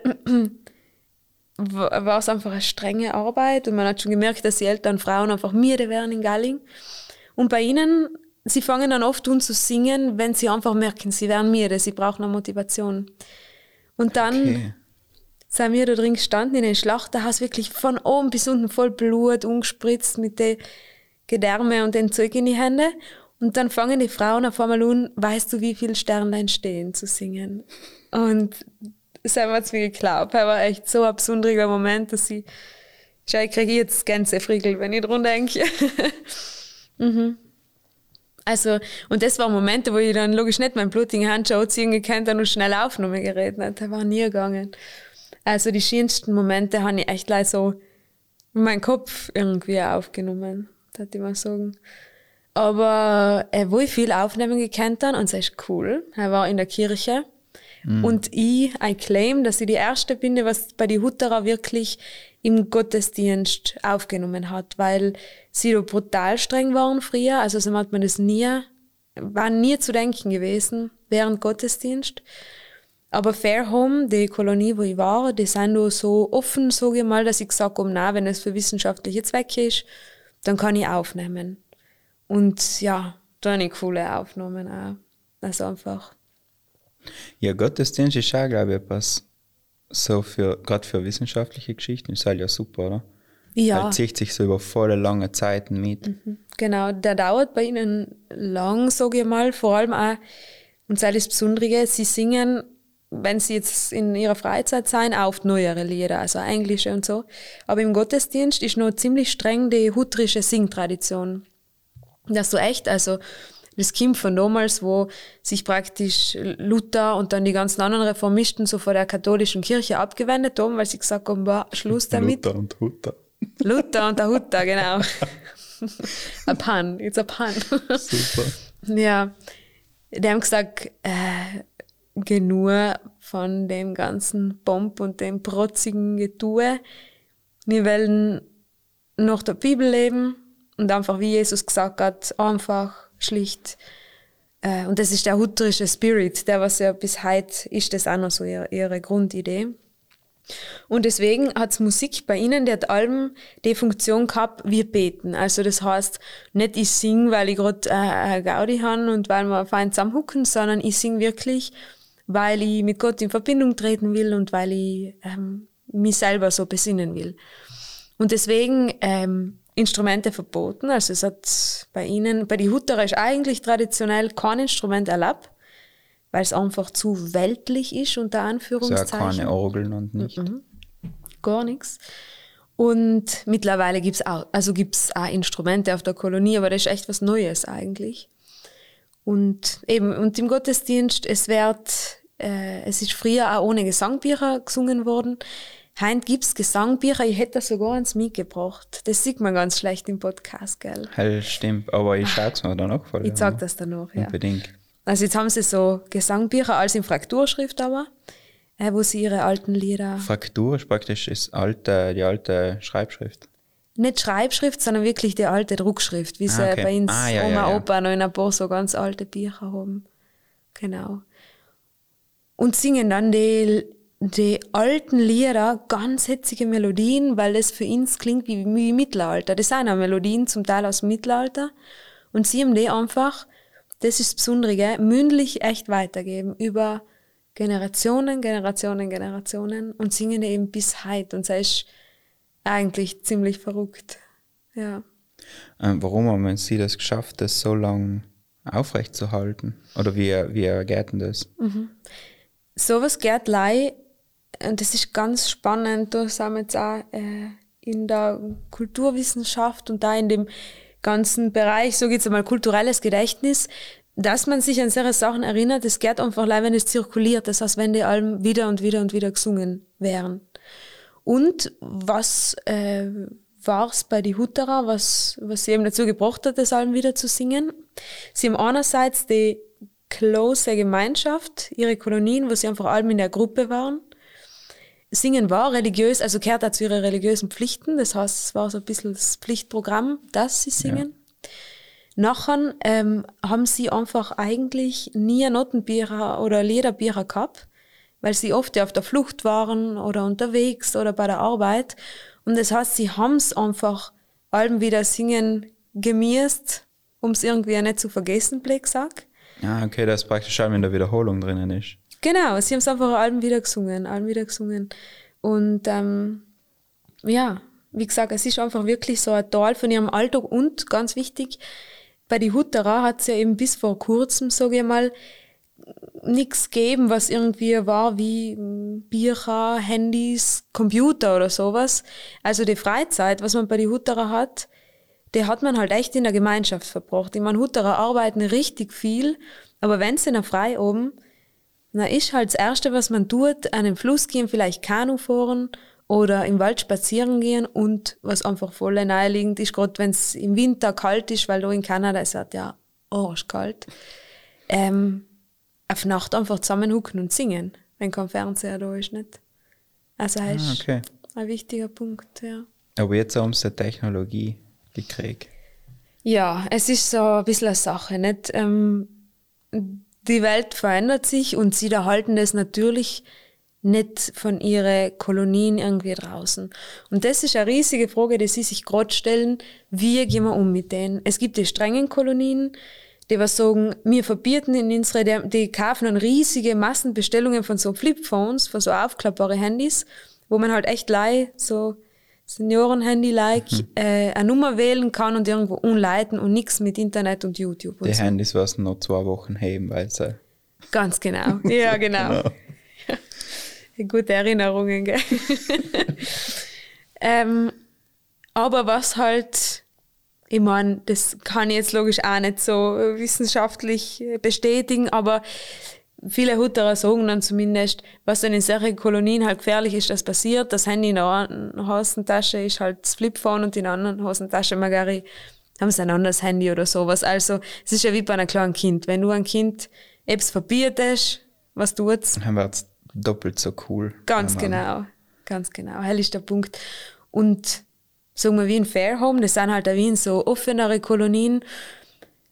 [SPEAKER 3] war es einfach eine strenge Arbeit und man hat schon gemerkt, dass die älteren Frauen einfach müde werden in Galling. Und bei ihnen, sie fangen dann oft an zu singen, wenn sie einfach merken, sie werden müde, sie brauchen eine Motivation. Und dann
[SPEAKER 1] Okay.
[SPEAKER 3] sind wir da drin gestanden in den Schlachterhaus, wirklich von oben bis unten voll Blut, umgespritzt mit den Gedärme und den Zeug in die Hände. Und dann fangen die Frauen auf einmal an, weißt du, wie viele Sternlein stehen, zu singen. Und das haben wir jetzt mir geglaubt. Das war echt so ein besonderer Moment, dass ich, schau, ich kriege jetzt Gänsefriegel, wenn ich dran denke. mhm. Also, und das waren Momente, wo ich dann logisch nicht meinen blutigen Handschuh anziehen gekannt und schnell Aufnahme geredet. Das war nie gegangen. Also, die schönsten Momente habe ich echt gleich so in meinen Kopf irgendwie aufgenommen, würde ich mal sagen. Aber äh, wo ich viel aufnehmen gekannt habe, und das ist cool, er war in der Kirche. Und ich, I claim, dass ich die erste bin, was bei die Hutterer wirklich im Gottesdienst aufgenommen hat, weil sie da brutal streng waren früher. Also so hat man das nie, war nie zu denken gewesen während Gottesdienst. Aber Fairhome, die Kolonie, wo ich war, die sind da so offen, sage ich mal, dass ich gesagt habe, na, wenn es für wissenschaftliche Zwecke ist, dann kann ich aufnehmen. Und ja, da habe ich coole Aufnahmen auch. Also einfach.
[SPEAKER 1] Ja, Gottesdienst ist auch, glaube ich, etwas so für, gerade für wissenschaftliche Geschichten, ist halt ja super, oder?
[SPEAKER 3] Ja.
[SPEAKER 1] Weil zieht sich so über volle lange Zeiten mit.
[SPEAKER 3] Genau, der dauert bei ihnen lang, sage ich mal, vor allem auch, und sei das Besondere, sie singen, wenn sie jetzt in ihrer Freizeit sein, oft neuere Lieder, also englische und so. Aber im Gottesdienst ist noch ziemlich streng die huttrische Singtradition. Das so echt, also das kommt von damals, wo sich praktisch Luther und dann die ganzen anderen Reformisten so vor der katholischen Kirche abgewendet haben, weil sie gesagt haben, boah, Schluss damit.
[SPEAKER 1] Luther und Hutter.
[SPEAKER 3] Luther und der Hutter, genau. a pun, it's a pun.
[SPEAKER 1] Super.
[SPEAKER 3] ja, die haben gesagt, äh, genug von dem ganzen Pomp und dem protzigen Getue. Wir wollen nach der Bibel leben und einfach, wie Jesus gesagt hat, einfach, schlicht. Äh, und das ist der hutterische Spirit, der was ja bis heute ist, das auch noch so ihre, ihre Grundidee. Und deswegen hat's Musik bei ihnen, die hat allem die Funktion gehabt, wir beten. Also das heißt, nicht ich sing, weil ich gerade äh, Gaudi han und weil wir fein zusammenhucken, sondern ich sing wirklich, weil ich mit Gott in Verbindung treten will und weil ich ähm, mich selber so besinnen will. Und deswegen ähm, Instrumente verboten. Also es hat bei ihnen, bei die Hutterer ist eigentlich traditionell kein Instrument erlaubt, weil es einfach zu weltlich ist, unter
[SPEAKER 1] So
[SPEAKER 3] Anführungszeichen.
[SPEAKER 1] keine Orgeln und nicht.
[SPEAKER 3] Gar nichts. Und mittlerweile gibt's auch, also gibt's auch Instrumente auf der Kolonie, aber das ist echt was Neues eigentlich. Und eben, und im Gottesdienst, es wird, äh, es ist früher auch ohne Gesangbücher gesungen worden. Heint gibt's Gesangbücher, ich hätte sogar eins mitgebracht. Das sieht man ganz schlecht im Podcast, gell?
[SPEAKER 1] Hell stimmt, aber ich schaue es mir dann auch voll
[SPEAKER 3] Ich
[SPEAKER 1] ja.
[SPEAKER 3] das dann noch, ja.
[SPEAKER 1] Unbedingt.
[SPEAKER 3] Also jetzt haben sie so Gesangbücher als in Frakturschrift aber, äh, wo sie ihre alten Lieder
[SPEAKER 1] Fraktur ist praktisch ist alte, die alte Schreibschrift.
[SPEAKER 3] nicht Schreibschrift, sondern wirklich die alte Druckschrift, wie sie
[SPEAKER 1] Ah, okay.
[SPEAKER 3] bei uns
[SPEAKER 1] Ah, ja,
[SPEAKER 3] Oma,
[SPEAKER 1] ja, ja.
[SPEAKER 3] Opa noch in ein paar so ganz alte Bücher haben. Genau. Und singen dann die, die alten Lieder, ganz hetzige Melodien, weil das für uns klingt wie, wie Mittelalter. Das sind auch Melodien, zum Teil aus dem Mittelalter. Und sie haben die einfach, das ist das Besondere, mündlich echt weitergeben über Generationen, Generationen, Generationen und singen die eben bis heute. Und das ist eigentlich ziemlich verrückt. Ja.
[SPEAKER 1] Ähm, warum haben Sie das geschafft, das so lang aufrechtzuerhalten? Oder wie, wie geht denn das?
[SPEAKER 3] Sowas geht lei, und das ist ganz spannend, da sind wir jetzt auch äh, in der Kulturwissenschaft und da in dem ganzen Bereich, so geht's einmal, kulturelles Gedächtnis, dass man sich an solche Sachen erinnert, das geht einfach allein, wenn es zirkuliert, das heißt, wenn die Alben wieder und wieder und wieder gesungen wären. Und was äh, war's bei die Hutterer, was, was sie eben dazu gebracht hat, das Alben wieder zu singen? Sie haben einerseits die close Gemeinschaft, ihre Kolonien, wo sie einfach allem in der Gruppe waren. Singen war religiös, also gehört auch zu ihren religiösen Pflichten. Das heißt, es war so ein bisschen das Pflichtprogramm, dass sie singen. Nachher ähm, haben sie einfach eigentlich nie Notenbücher oder Liederbücher gehabt, weil sie oft ja auf der Flucht waren oder unterwegs oder bei der Arbeit. Und das heißt, sie haben's einfach allem wieder singen gemisst, um es irgendwie nicht zu vergessen, gesagt.
[SPEAKER 1] Ah, okay, das ist praktisch auch, wenn der Wiederholung drinnen ist.
[SPEAKER 3] Genau, sie haben es einfach allen wieder gesungen, allen wieder gesungen. Und ähm, ja, wie gesagt, es ist einfach wirklich so ein Teil von ihrem Alltag und ganz wichtig, bei die Hutterer hat es ja eben bis vor kurzem, sage ich mal, nichts gegeben, was irgendwie war wie mm, Bücher, Handys, Computer oder sowas. Also die Freizeit, was man bei die Hutterer hat, die hat man halt echt in der Gemeinschaft verbracht. Ich meine, Hutterer arbeiten richtig viel, aber wenn sie noch frei oben, na ist halt das Erste, was man tut, an den Fluss gehen, vielleicht Kanu fahren oder im Wald spazieren gehen und was einfach voll naheliegend ist, gerade wenn es im Winter kalt ist, weil da in Kanada ist halt ja arschkalt, ähm, auf Nacht einfach zusammenhucken und singen, wenn kein Fernseher da ist, nicht? Also das
[SPEAKER 1] Ah,
[SPEAKER 3] ist
[SPEAKER 1] okay.
[SPEAKER 3] ein wichtiger Punkt, ja.
[SPEAKER 1] Aber jetzt haben sie Technologie gekriegt.
[SPEAKER 3] Ja, es ist so ein bisschen eine Sache, nicht? Ähm, die Welt verändert sich und sie da halten das natürlich nicht von ihren Kolonien irgendwie draußen. Und das ist eine riesige Frage, die sie sich gerade stellen, wie gehen wir um mit denen? Es gibt die strengen Kolonien, die was sagen, wir verbieten in unsere, die, die kaufen dann riesige Massenbestellungen von so Flipphones, von so aufklappbare Handys, wo man halt echt lei so Senioren-Handy-like äh, eine Nummer wählen kann und irgendwo umleiten und nichts mit Internet und YouTube und
[SPEAKER 1] Die
[SPEAKER 3] so.
[SPEAKER 1] Handys was noch zwei Wochen heben, weil sie.
[SPEAKER 3] Ganz genau. Ja, genau. Gute Erinnerungen, gell? ähm, aber was halt, ich meine, das kann ich jetzt logisch auch nicht so wissenschaftlich äh, bestätigen, aber viele Hutterer sagen dann zumindest, was dann in solchen Kolonien halt gefährlich ist, das passiert. Das Handy in der einen Hosentasche ist halt das Flipphone und in der anderen Hosentasche magari haben sie ein anderes Handy oder sowas. Also, es ist ja wie bei einem kleinen Kind. Wenn du ein Kind etwas verbietest, was tut's?
[SPEAKER 1] Dann wird es doppelt so cool.
[SPEAKER 3] Ganz genau. Ganz genau. Hell ist der Punkt. Und sagen wir wie in Fairhome, das sind halt auch wie in so offenere Kolonien,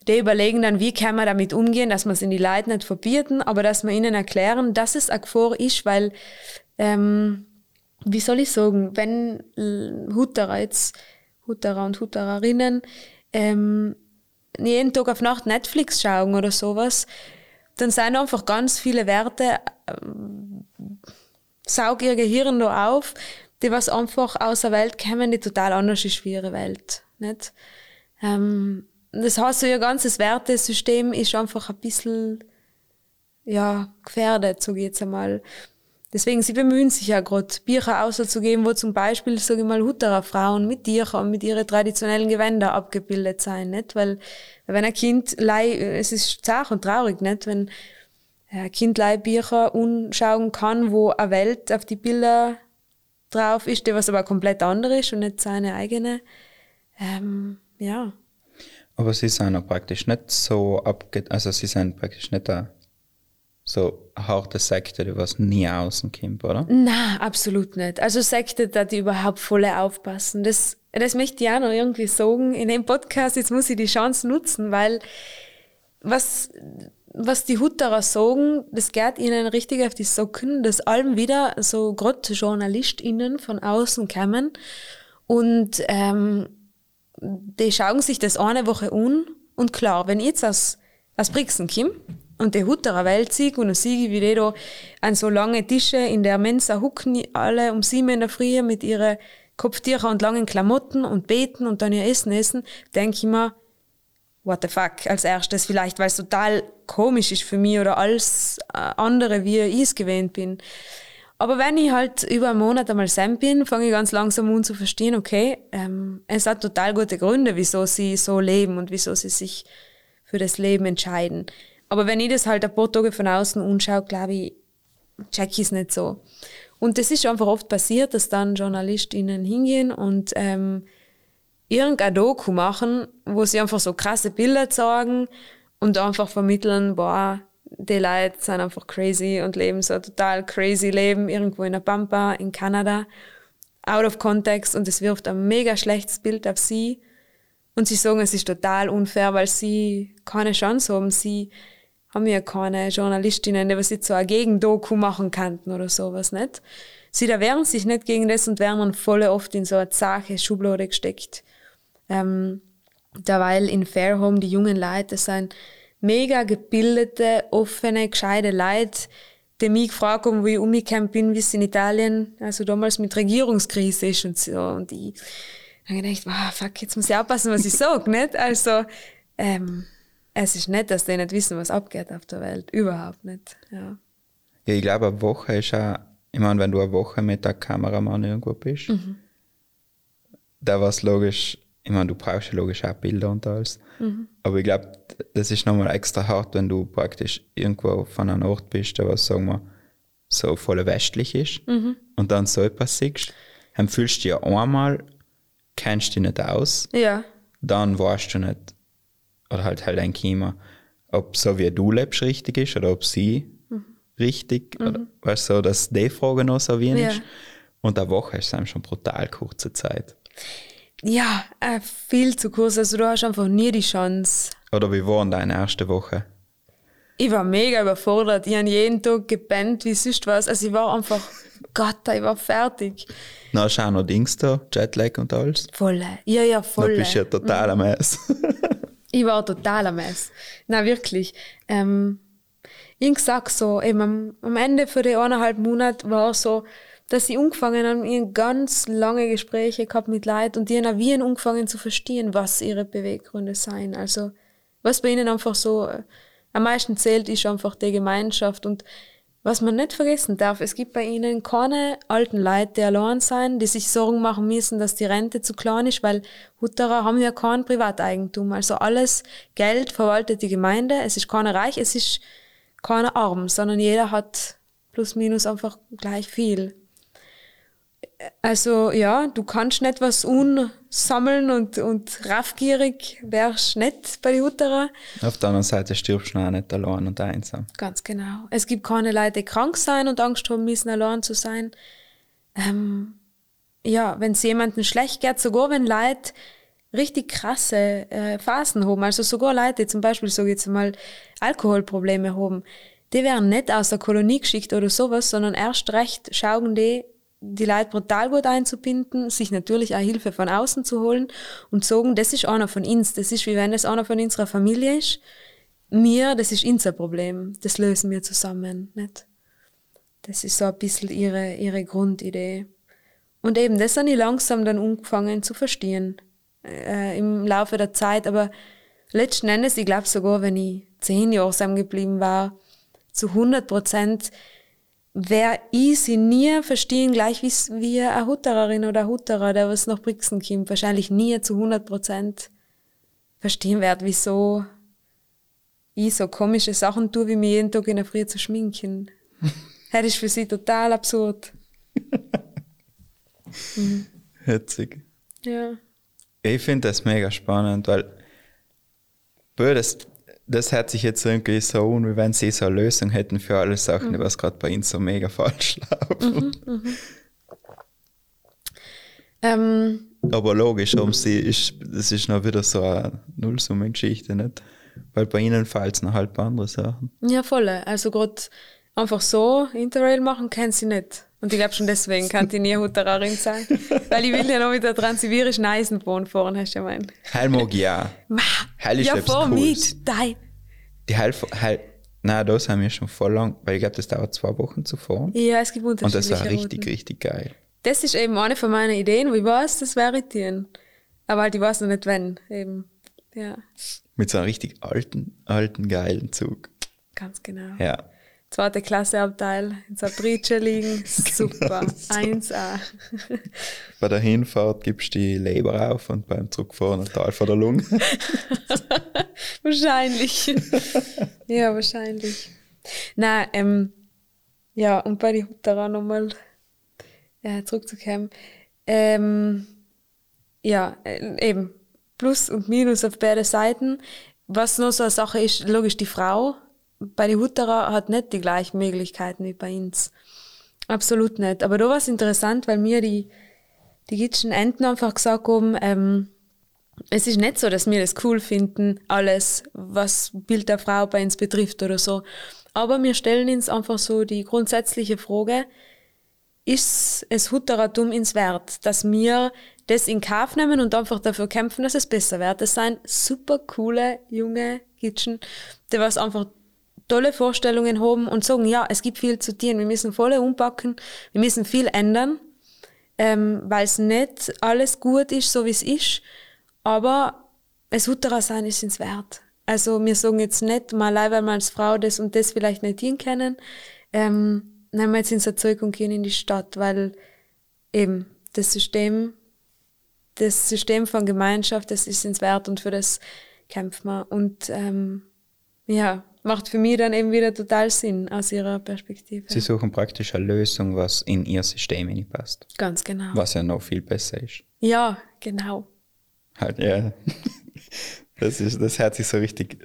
[SPEAKER 3] die überlegen dann, wie kann man damit umgehen, dass man es in die Leute nicht verbieten, aber dass man ihnen erklären, dass es eine Gefahr ist, weil, ähm, wie soll ich sagen, wenn Hutterer jetzt, Hutterer und Huttererinnen, ähm, jeden Tag auf Nacht Netflix schauen oder sowas, dann sind einfach ganz viele Werte, ähm, saug ihr Gehirn da auf, die was einfach aus der Welt kommen, die total anders ist wie ihre Welt. Nicht? Ähm, das heißt, so ihr ganzes Wertesystem ist einfach ein bisschen ja, gefährdet, so geht's einmal. Deswegen, sie bemühen sich ja gerade, Bücher auszugeben, wo zum Beispiel, sage ich mal, Hutterer Frauen mit Tüchern, mit ihren traditionellen Gewänder abgebildet sein, nicht? Weil, wenn ein Kind, lei, es ist zart und traurig, nicht? Wenn ein Kind Bücher anschauen kann, wo eine Welt auf die Bilder drauf ist, die was aber komplett andere ist und nicht seine eigene. Ähm, ja.
[SPEAKER 1] Aber sie sind auch praktisch nicht so abge... Also sie sind praktisch nicht eine so harte Sekte, die was nie außen kommt, oder?
[SPEAKER 3] Na, absolut nicht. Also Sekte, da die überhaupt voll aufpassen. Das, das möchte ich auch noch irgendwie sagen. In dem Podcast, jetzt muss ich die Chance nutzen, weil was, was die Hutterer sagen, das geht ihnen richtig auf die Socken, dass allem wieder so gerade JournalistInnen von außen kommen und ähm, die schauen sich das eine Woche an und klar, wenn ich jetzt aus, aus Brixen komme und die Hutterer Welt sehe und dann sehe ich, wie die da an so lange Tische in der Mensa hucken, alle um sieben in der Früh mit ihren Kopftücher und langen Klamotten und beten und dann ihr Essen essen, denke ich mir, what the fuck, als erstes vielleicht, weil es total komisch ist für mich oder alles äh, andere, wie ich es gewöhnt bin. Aber wenn ich halt über einen Monat einmal Sam bin, fange ich ganz langsam an zu verstehen, okay, ähm, es hat total gute Gründe, wieso sie so leben und wieso sie sich für das Leben entscheiden. Aber wenn ich das halt ein paar Tage von außen anschaue, glaube ich, check ich es nicht so. Und das ist einfach oft passiert, dass dann JournalistInnen hingehen und ähm, irgendein Doku machen, wo sie einfach so krasse Bilder zeigen und einfach vermitteln, boah, die Leute sind einfach crazy und leben so ein total crazy Leben irgendwo in der Pampa in Kanada, out of context und es wirft ein mega schlechtes Bild auf sie. Und sie sagen, es ist total unfair, weil sie keine Chance haben. Sie haben ja keine Journalistinnen, die was so eine Gegendoku machen könnten oder sowas, nicht? Sie da wehren sich nicht gegen das und werden dann voll oft in so eine zache Schublade gesteckt. Ähm, derweil in Fairhome die jungen Leute sind mega gebildete, offene, gescheite Leute, die mich gefragt haben, wo ich umgekommen bin, wie es in Italien, also damals mit Regierungskrise ist und so. Und ich habe gedacht, wow, fuck, jetzt muss ich aufpassen, was ich sage, nicht? Also, ähm, es ist nicht, dass die nicht wissen, was abgeht auf der Welt. Überhaupt nicht, ja.
[SPEAKER 1] Ja, ich glaube, eine Woche ist auch, ich meine, wenn du eine Woche mit der Kameramann irgendwo bist, mhm. da war es logisch, ich meine, du brauchst ja logisch auch Bilder und alles. Mhm. Aber ich glaube, das ist nochmal extra hart, wenn du praktisch irgendwo von einem Ort bist, der was, sagen wir, so voll westlich ist mhm. und dann so etwas siehst, dann fühlst du dich ja einmal, kennst du dich nicht aus,
[SPEAKER 3] ja.
[SPEAKER 1] dann weißt du nicht, oder halt halt ein Klima, ob so wie du lebst richtig ist oder ob sie mhm. richtig, mhm. oder, weißt du, so, dass die Frage noch so wenig ja. ist. Und eine Woche ist es schon brutal kurze Zeit.
[SPEAKER 3] Ja, äh, viel zu kurz. Also du hast einfach nie die Chance.
[SPEAKER 1] Oder wie war denn deine erste Woche?
[SPEAKER 3] Ich war mega überfordert. Ich habe jeden Tag gepennt, wie sonst was. Also ich war einfach, Gott, ich war fertig.
[SPEAKER 1] Na, schau noch Dings da, Jetlag und alles.
[SPEAKER 3] Volle. Ja, ja, volle.
[SPEAKER 1] Du bist ja total am Mess.
[SPEAKER 3] ich war total am Mess. Na, wirklich. Ähm, ich gesagt so, eben am, am Ende für die eineinhalb Monate war so, dass sie angefangen haben, ihnen ganz lange Gespräche gehabt mit Leuten und die haben wie angefangen zu verstehen, was ihre Beweggründe seien. Also, was bei ihnen einfach so äh, am meisten zählt, ist einfach die Gemeinschaft und was man nicht vergessen darf, es gibt bei ihnen keine alten Leute, die allein sein, die sich Sorgen machen müssen, dass die Rente zu klein ist, weil Hutterer haben ja kein Privateigentum. Also alles Geld verwaltet die Gemeinde, es ist keiner reich, es ist keiner arm, sondern jeder hat plus minus einfach gleich viel. Also ja, du kannst nicht was unsammeln und, und raffgierig wärst nicht bei den Hutterer.
[SPEAKER 1] Auf der anderen Seite stirbst du auch nicht allein und einsam.
[SPEAKER 3] Ganz genau. Es gibt keine Leute, die krank sein und Angst haben müssen, allein zu sein. Ähm, ja, wenn es jemandem schlecht geht, sogar wenn Leute richtig krasse äh, Phasen haben, also sogar Leute, die zum Beispiel, so jetzt mal, Alkoholprobleme haben, die werden nicht aus der Kolonie geschickt oder sowas, sondern erst recht schauen die, die Leute brutal gut einzubinden, sich natürlich auch Hilfe von außen zu holen und sagen, das ist einer von uns, das ist wie wenn es einer von unserer Familie ist. Mir, das ist unser Problem, das lösen wir zusammen, nicht? Das ist so ein bisschen ihre, ihre Grundidee. Und eben, das habe ich langsam dann angefangen zu verstehen, äh, im Laufe der Zeit, aber letzten Endes, ich glaube sogar, wenn ich zehn Jahre zusammengeblieben war, zu 100 Prozent wer ich sie nie verstehen, gleich wie, eine Huttererin oder Hutterer, der was nach Brixen kommt, wahrscheinlich nie zu 100 Prozent verstehen wird, wieso ich so komische Sachen tue, wie mir jeden Tag in der Früh zu schminken. das ist für sie total absurd.
[SPEAKER 1] mhm. Hetzig.
[SPEAKER 3] Ja.
[SPEAKER 1] Ich finde das mega spannend, weil das, das hört sich jetzt irgendwie so an, wie wenn sie so eine Lösung hätten für alle Sachen, mhm. was gerade bei ihnen so mega falsch laufen. Mhm, mhm. Ähm, Aber logisch, um sie ist, das ist noch wieder so eine Nullsummengeschichte, nicht? Weil bei ihnen fällt es noch halt bei anderen Sachen.
[SPEAKER 3] Ja, voll. Also gerade einfach so Interrail machen, kennen sie nicht. Und ich glaube schon deswegen kann die nie Huttererin sein. Weil ich will ja noch mit der transsibirischen Eisenbahn fahren, hast du ja meinen.
[SPEAKER 1] Heil mag ja.
[SPEAKER 3] Heil ist ja, fahr mit, dein.
[SPEAKER 1] Die Heil, Heil, nein, das haben wir schon voll lang, weil ich glaube, das dauert zwei Wochen zu fahren.
[SPEAKER 3] Ja, es gibt unterschiedliche
[SPEAKER 1] Und das war richtig, Routen. richtig geil.
[SPEAKER 3] Das ist eben eine von meinen Ideen, wo ich weiß, das wäre ich Aber halt, ich weiß noch nicht, wenn, eben. Ja.
[SPEAKER 1] Mit so einem richtig alten, alten, geilen Zug.
[SPEAKER 3] Ganz genau.
[SPEAKER 1] Ja.
[SPEAKER 3] Zweite Klasse Abteil in Sabrice liegen. Super. 1A.
[SPEAKER 1] Bei der Hinfahrt gibst du die Leber auf und beim Zurückfahren ein Teil von der Lunge.
[SPEAKER 3] wahrscheinlich. ja, wahrscheinlich. Nein, ähm, ja, und bei den Hutterer nochmal ja, zurückzukommen. Ähm, ja, äh, eben Plus und Minus auf beide Seiten. Was noch so eine Sache ist, logisch, die Frau bei den Hutterer hat nicht die gleichen Möglichkeiten wie bei uns. Absolut nicht. Aber da war es interessant, weil mir die, die gitschen Enten einfach gesagt haben, ähm, es ist nicht so, dass wir das cool finden, alles, was Bild der Frau bei uns betrifft oder so. Aber wir stellen uns einfach so die grundsätzliche Frage, ist es Hutterertum ins Wert, dass wir das in Kauf nehmen und einfach dafür kämpfen, dass es besser wird. Das sind super coole, junge Kitchen, die was einfach tolle Vorstellungen haben und sagen, ja, es gibt viel zu tun, wir müssen voll umpacken, wir müssen viel ändern, ähm, weil es nicht alles gut ist, so wie es ist, aber es Hutterer sein ist ins Wert. Also wir sagen jetzt nicht, mal weil wir als Frau das und das vielleicht nicht hinkennen, ähm, nehmen wir jetzt ins Erzeug und gehen in die Stadt, weil eben das System, das System von Gemeinschaft, das ist ins Wert und für das kämpft man. Und ähm, ja, macht für mich dann eben wieder total Sinn aus ihrer Perspektive.
[SPEAKER 1] Sie suchen praktisch eine Lösung, was in ihr System nicht passt.
[SPEAKER 3] Ganz genau.
[SPEAKER 1] Was ja noch viel besser ist.
[SPEAKER 3] Ja, genau.
[SPEAKER 1] Halt, ja. Das, ist, das hört sich so richtig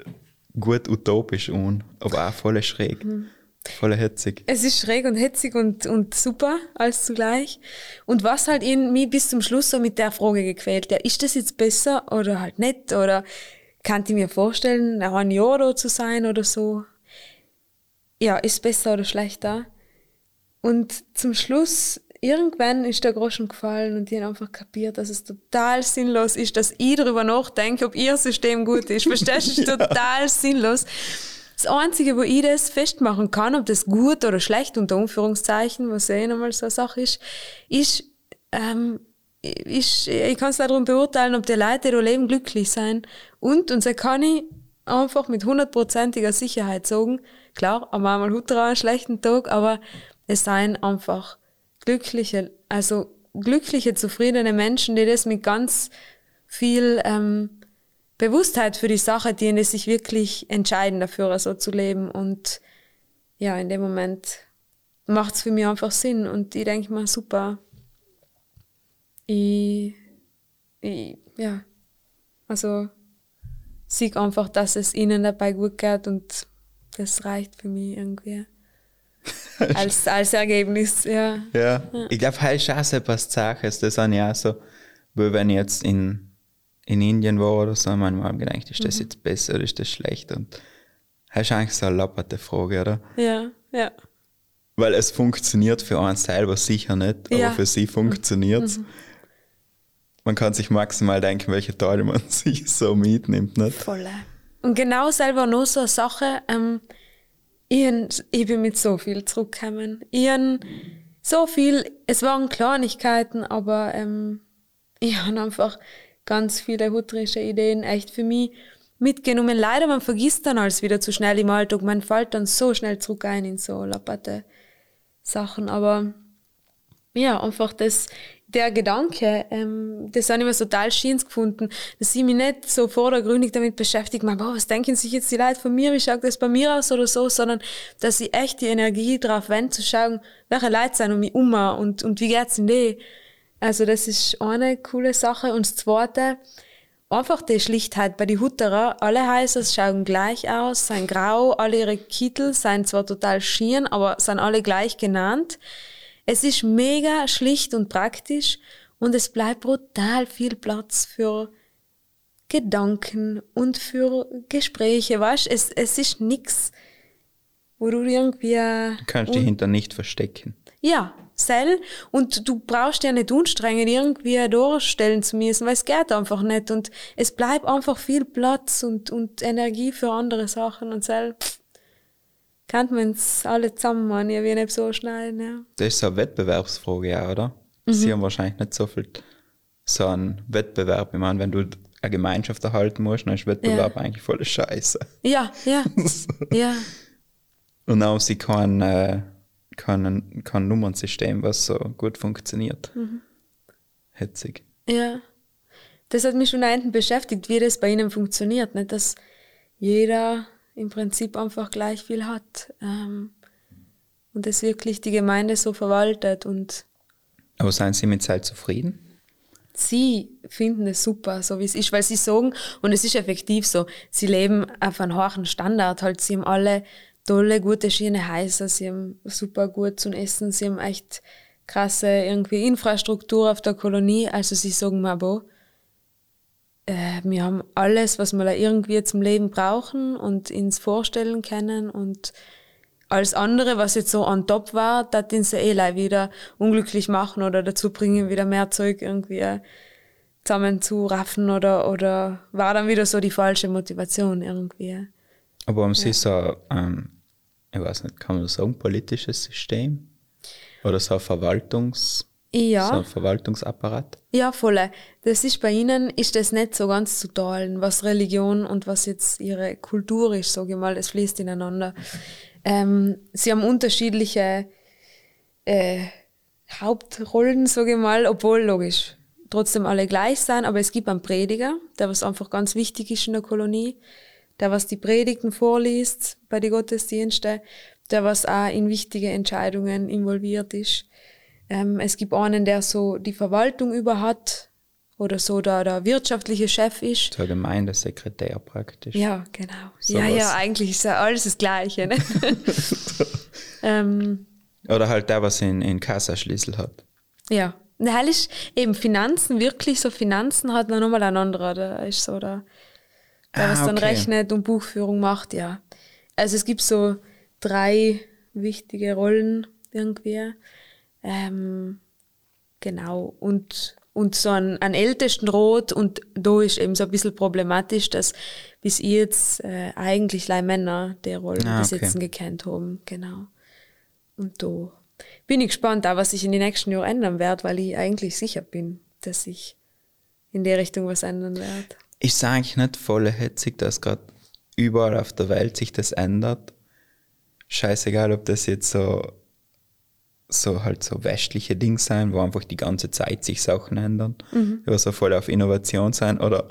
[SPEAKER 1] gut utopisch an, aber auch voll schräg. Mhm. Voll hetzig.
[SPEAKER 3] Es ist schräg und hetzig und, und super, alles zugleich. Und was halt in mich bis zum Schluss so mit der Frage gequält, ja, ist das jetzt besser oder halt nicht? Oder kann ich mir vorstellen, ein Jahr da zu sein oder so? Ja, ist besser oder schlechter? Und zum Schluss, irgendwann ist der Groschen gefallen und ich habe einfach kapiert, dass es total sinnlos ist, dass ich darüber nachdenke, ob ihr System gut ist. Verstehst du? Es ist total sinnlos. Das Einzige, wo ich das festmachen kann, ob das gut oder schlecht unter Anführungszeichen, was eh nochmal so eine Sache ist, ist, ähm, ist ich kann es darum beurteilen, ob die Leute, die da leben, glücklich sein. Und, und so kann ich einfach mit hundertprozentiger Sicherheit sagen, klar, am einmal hat einen schlechten Tag, aber es seien einfach glückliche, also glückliche, zufriedene Menschen, die das mit ganz viel ähm, Bewusstheit für die Sache, die sich wirklich entscheiden dafür, so zu leben. Und ja, in dem Moment macht es für mich einfach Sinn. Und ich denke mal, super. Ich, ich ja, also sieg einfach, dass es ihnen dabei gut geht und das reicht für mich irgendwie. als, als Ergebnis, ja.
[SPEAKER 1] Ja, ja. ich glaube, halt ist auch so etwas Saches, das sind ja auch so, weil wenn ich jetzt in in Indien war oder so, manchmal habe ich gedacht, ist das mhm. jetzt besser oder ist das schlecht? Und das ist eigentlich so eine lapperte Frage, oder?
[SPEAKER 3] Ja, ja.
[SPEAKER 1] Weil es funktioniert für einen selber sicher nicht, aber ja. für sie funktioniert es. Mhm. Man kann sich maximal denken, welche Teile man sich so mitnimmt. Nicht?
[SPEAKER 3] Voll. Und genau selber noch so eine Sache, ähm, ich, ich bin mit so viel zurückgekommen. Ich so viel, es waren Kleinigkeiten, aber ähm, ich habe einfach ganz viele hutterische Ideen echt für mich mitgenommen. Leider, man vergisst dann alles wieder zu schnell im Alltag. Man fällt dann so schnell zurück ein in so lapperte Sachen. Aber ja, einfach das, der Gedanke, ähm, das habe ich mir total schön gefunden, dass ich mich nicht so vordergründig damit beschäftige, man, boah, was denken sich jetzt die Leute von mir, wie schaut das bei mir aus oder so, sondern dass ich echt die Energie drauf wende, zu schauen, welche Leute sind um mich um und, und wie geht's in die. Also das ist eine coole Sache. Und das Zweite, einfach die Schlichtheit bei den Hutterer. Alle Häuser schauen gleich aus, sind grau, alle ihre Kittel sind zwar total schieren, aber sind alle gleich genannt. Es ist mega schlicht und praktisch und es bleibt brutal viel Platz für Gedanken und für Gespräche, weißt es, es ist nix, wo du irgendwie...
[SPEAKER 1] Du kannst dich hinter nicht verstecken.
[SPEAKER 3] Ja, sell und du brauchst ja nicht anstrengen, irgendwie durchstellen zu müssen, weil es geht einfach nicht. Und es bleibt einfach viel Platz und, und Energie für andere Sachen und sell kann man es alle zusammen machen, ich will nicht so schneiden, ja.
[SPEAKER 1] Das ist so eine Wettbewerbsfrage, ja, oder? Mhm. Sie haben wahrscheinlich nicht so viel so einen Wettbewerb. Ich meine, wenn du eine Gemeinschaft erhalten musst, dann ist Wettbewerb ja. eigentlich voll Scheiße.
[SPEAKER 3] Ja, ja. ja.
[SPEAKER 1] Und auch sie kein, äh, kein, kein Nummernsystem, was so gut funktioniert. Mhm. Hetzig.
[SPEAKER 3] Ja. Das hat mich schon einen beschäftigt, wie das bei ihnen funktioniert. Nicht, dass jeder im Prinzip einfach gleich viel hat. Ähm, und es wirklich die Gemeinde so verwaltet und
[SPEAKER 1] aber seien Sie mit Zeit zufrieden?
[SPEAKER 3] Sie finden es super, so wie es ist, weil sie sagen, und es ist effektiv so, sie leben auf einem hohen Standard, halt, sie haben alle tolle, gute, schöne Häuser, sie haben super gut zum Essen, sie haben echt krasse irgendwie Infrastruktur auf der Kolonie, also sie sagen mal, boah, äh, wir haben alles, was wir irgendwie zum Leben brauchen und uns vorstellen können und alles andere, was jetzt so on top war, das den sie eh wieder unglücklich machen oder dazu bringen, wieder mehr Zeug irgendwie zusammen zu raffen oder, oder war dann wieder so die falsche Motivation irgendwie.
[SPEAKER 1] Aber haben Sie ja. so, ähm, ich weiß nicht, kann man das sagen, politisches System? Oder so ein Verwaltungs-
[SPEAKER 3] ja.
[SPEAKER 1] So ein Verwaltungsapparat?
[SPEAKER 3] Ja, voll. Das ist bei ihnen, ist das nicht so ganz zu teilen, was Religion und was jetzt ihre Kultur ist, sage ich mal, das fließt ineinander. Ähm, sie haben unterschiedliche äh, Hauptrollen, sage ich mal, obwohl logisch trotzdem alle gleich sein, aber es gibt einen Prediger, der was einfach ganz wichtig ist in der Kolonie, der was die Predigten vorliest bei den Gottesdiensten, der was auch in wichtige Entscheidungen involviert ist. Ähm, es gibt einen, der so die Verwaltung über hat oder so da der wirtschaftliche Chef ist.
[SPEAKER 1] Der Gemeindesekretär praktisch.
[SPEAKER 3] Ja, genau. So ja, was. ja, eigentlich ist ja alles das Gleiche. Ne?
[SPEAKER 1] ähm, oder halt der, was in, in Kassaschlüssel hat.
[SPEAKER 3] Ja. Nein, ist eben Finanzen, wirklich so Finanzen hat noch nochmal ein anderer. Der ist so der, der ah, was dann okay. rechnet und Buchführung macht, ja. Also es gibt so drei wichtige Rollen irgendwie. Ähm, genau. Und, und so ein, ein ältesten Rot und da ist eben so ein bisschen problematisch, dass bis jetzt äh, eigentlich leider Männer die Rollen ah, okay. besetzen gekannt haben. Genau. Und da bin ich gespannt, auch was sich in den nächsten Jahren ändern wird, weil ich eigentlich sicher bin, dass sich in der Richtung was ändern wird.
[SPEAKER 1] Ich sage eigentlich nicht voll hetzig, dass gerade überall auf der Welt sich das ändert. Scheißegal, ob das jetzt so so halt so westliche Dinge sein, wo einfach die ganze Zeit sich Sachen ändern, mhm. was so voll auf Innovation sein oder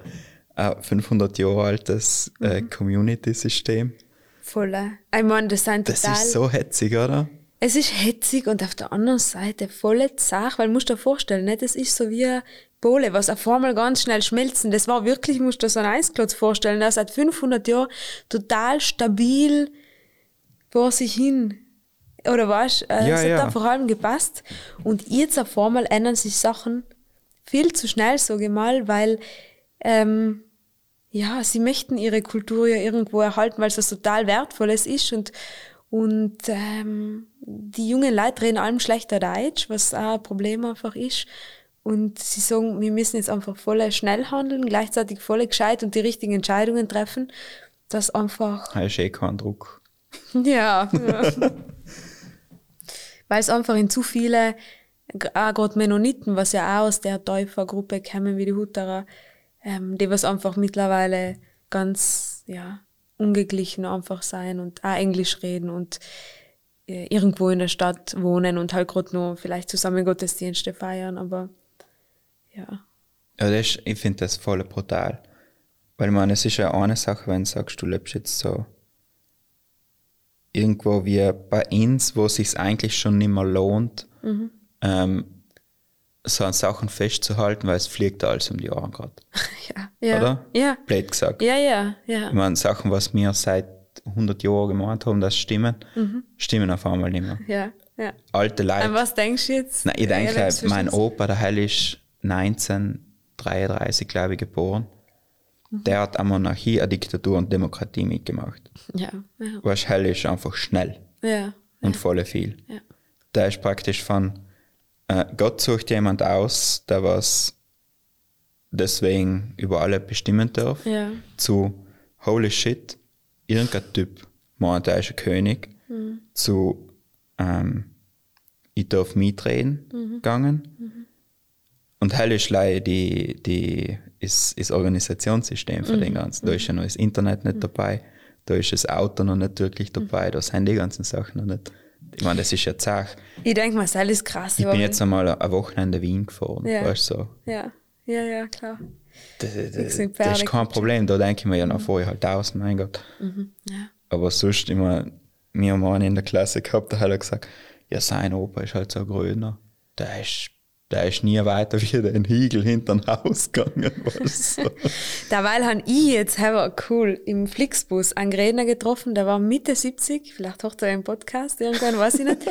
[SPEAKER 1] ein 500 Jahre altes äh, mhm. Community-System.
[SPEAKER 3] Voll. Ich meine, das sind
[SPEAKER 1] Das ist so hetzig, oder?
[SPEAKER 3] Es ist hetzig und auf der anderen Seite volle Sache, weil du musst dir vorstellen, ne, das ist so wie Bohle, was auf einmal ganz schnell schmelzen. Das war wirklich, musst du dir so ein Eisklotz vorstellen, der seit 500 Jahren total stabil vor sich hin oder was? Äh, ja, es hat ja. da vor allem gepasst. Und jetzt auf einmal ändern sich Sachen viel zu schnell, sage ich mal, weil ähm, ja, sie möchten ihre Kultur ja irgendwo erhalten, weil es was total Wertvolles ist und und ähm, die jungen Leute reden allem schlechter Deutsch, was auch ein Problem einfach ist. Und sie sagen, wir müssen jetzt einfach voll schnell handeln, gleichzeitig voll gescheit und die richtigen Entscheidungen treffen. Das einfach. Ja. ja. weil es einfach in zu viele, auch gerade Mennoniten, was ja auch aus der Täufergruppe kommen wie die Hutterer, ähm, die was einfach mittlerweile ganz, ja, ungeglichen einfach sein und auch Englisch reden und äh, irgendwo in der Stadt wohnen und halt gerade nur vielleicht zusammen Gottesdienste feiern, aber ja.
[SPEAKER 1] Ja, das ich finde das voll brutal. Weil man, es ist ja eine Sache, wenn du sagst, du lebst jetzt so irgendwo wie bei uns, wo es sich eigentlich schon nicht mehr lohnt, ähm, so an Sachen festzuhalten, weil es fliegt alles um die Ohren gerade.
[SPEAKER 3] Ja, ja.
[SPEAKER 1] Oder?
[SPEAKER 3] Ja.
[SPEAKER 1] Blöd gesagt.
[SPEAKER 3] Ja, ja, ja.
[SPEAKER 1] Ich meine, Sachen, was wir seit 100 Jahren gemeint haben, dass stimmen, stimmen auf einmal nicht mehr.
[SPEAKER 3] Ja, ja.
[SPEAKER 1] Alte Leute.
[SPEAKER 3] An was denkst du jetzt?
[SPEAKER 1] Nein, ich denke,
[SPEAKER 3] Alex,
[SPEAKER 1] mein Opa, der Hell ist 1933, glaube ich, geboren.
[SPEAKER 3] Mhm.
[SPEAKER 1] Der hat eine Monarchie, eine Diktatur und Demokratie mitgemacht.
[SPEAKER 3] Ja, ja,
[SPEAKER 1] Weißt, Hell ist einfach schnell
[SPEAKER 3] ja.
[SPEAKER 1] und voll viel.
[SPEAKER 3] Ja.
[SPEAKER 1] Der ist praktisch von, äh, Gott sucht jemand aus, der was deswegen über alle bestimmen darf,
[SPEAKER 3] Ja.
[SPEAKER 1] zu holy shit, irgendein Typ meint, er ist ein König, zu ähm, ich darf mitreden gegangen. Und hell ist leider die, die ist, ist Organisationssystem für den Ganzen. Da ist ja noch das Internet nicht dabei, da ist das Auto noch nicht wirklich dabei, da sind die ganzen Sachen noch nicht. Ich meine, das ist ja Zach.
[SPEAKER 3] Ich denke mal, das ist krass.
[SPEAKER 1] Ich bin jetzt einmal ein Wochenende Wien gefahren,
[SPEAKER 3] Ja.
[SPEAKER 1] weißt du so.
[SPEAKER 3] Ja, ja, ja, klar.
[SPEAKER 1] Das, das, das ist kein Problem, da denke ich mir ja noch vorher halt aus, mein Gott.
[SPEAKER 3] Ja.
[SPEAKER 1] Aber sonst immer, wir haben einen in der Klasse gehabt, der hat er gesagt, ja, sein Opa ist halt so ein Grüner. Der ist, der ist nie weiter wie den Hiegel hinter ein Haus gegangen.
[SPEAKER 3] Derweil habe ich jetzt aber cool im Flixbus einen Redner getroffen, der war Mitte 70, vielleicht hört er einen Podcast, irgendwann weiß ich nicht.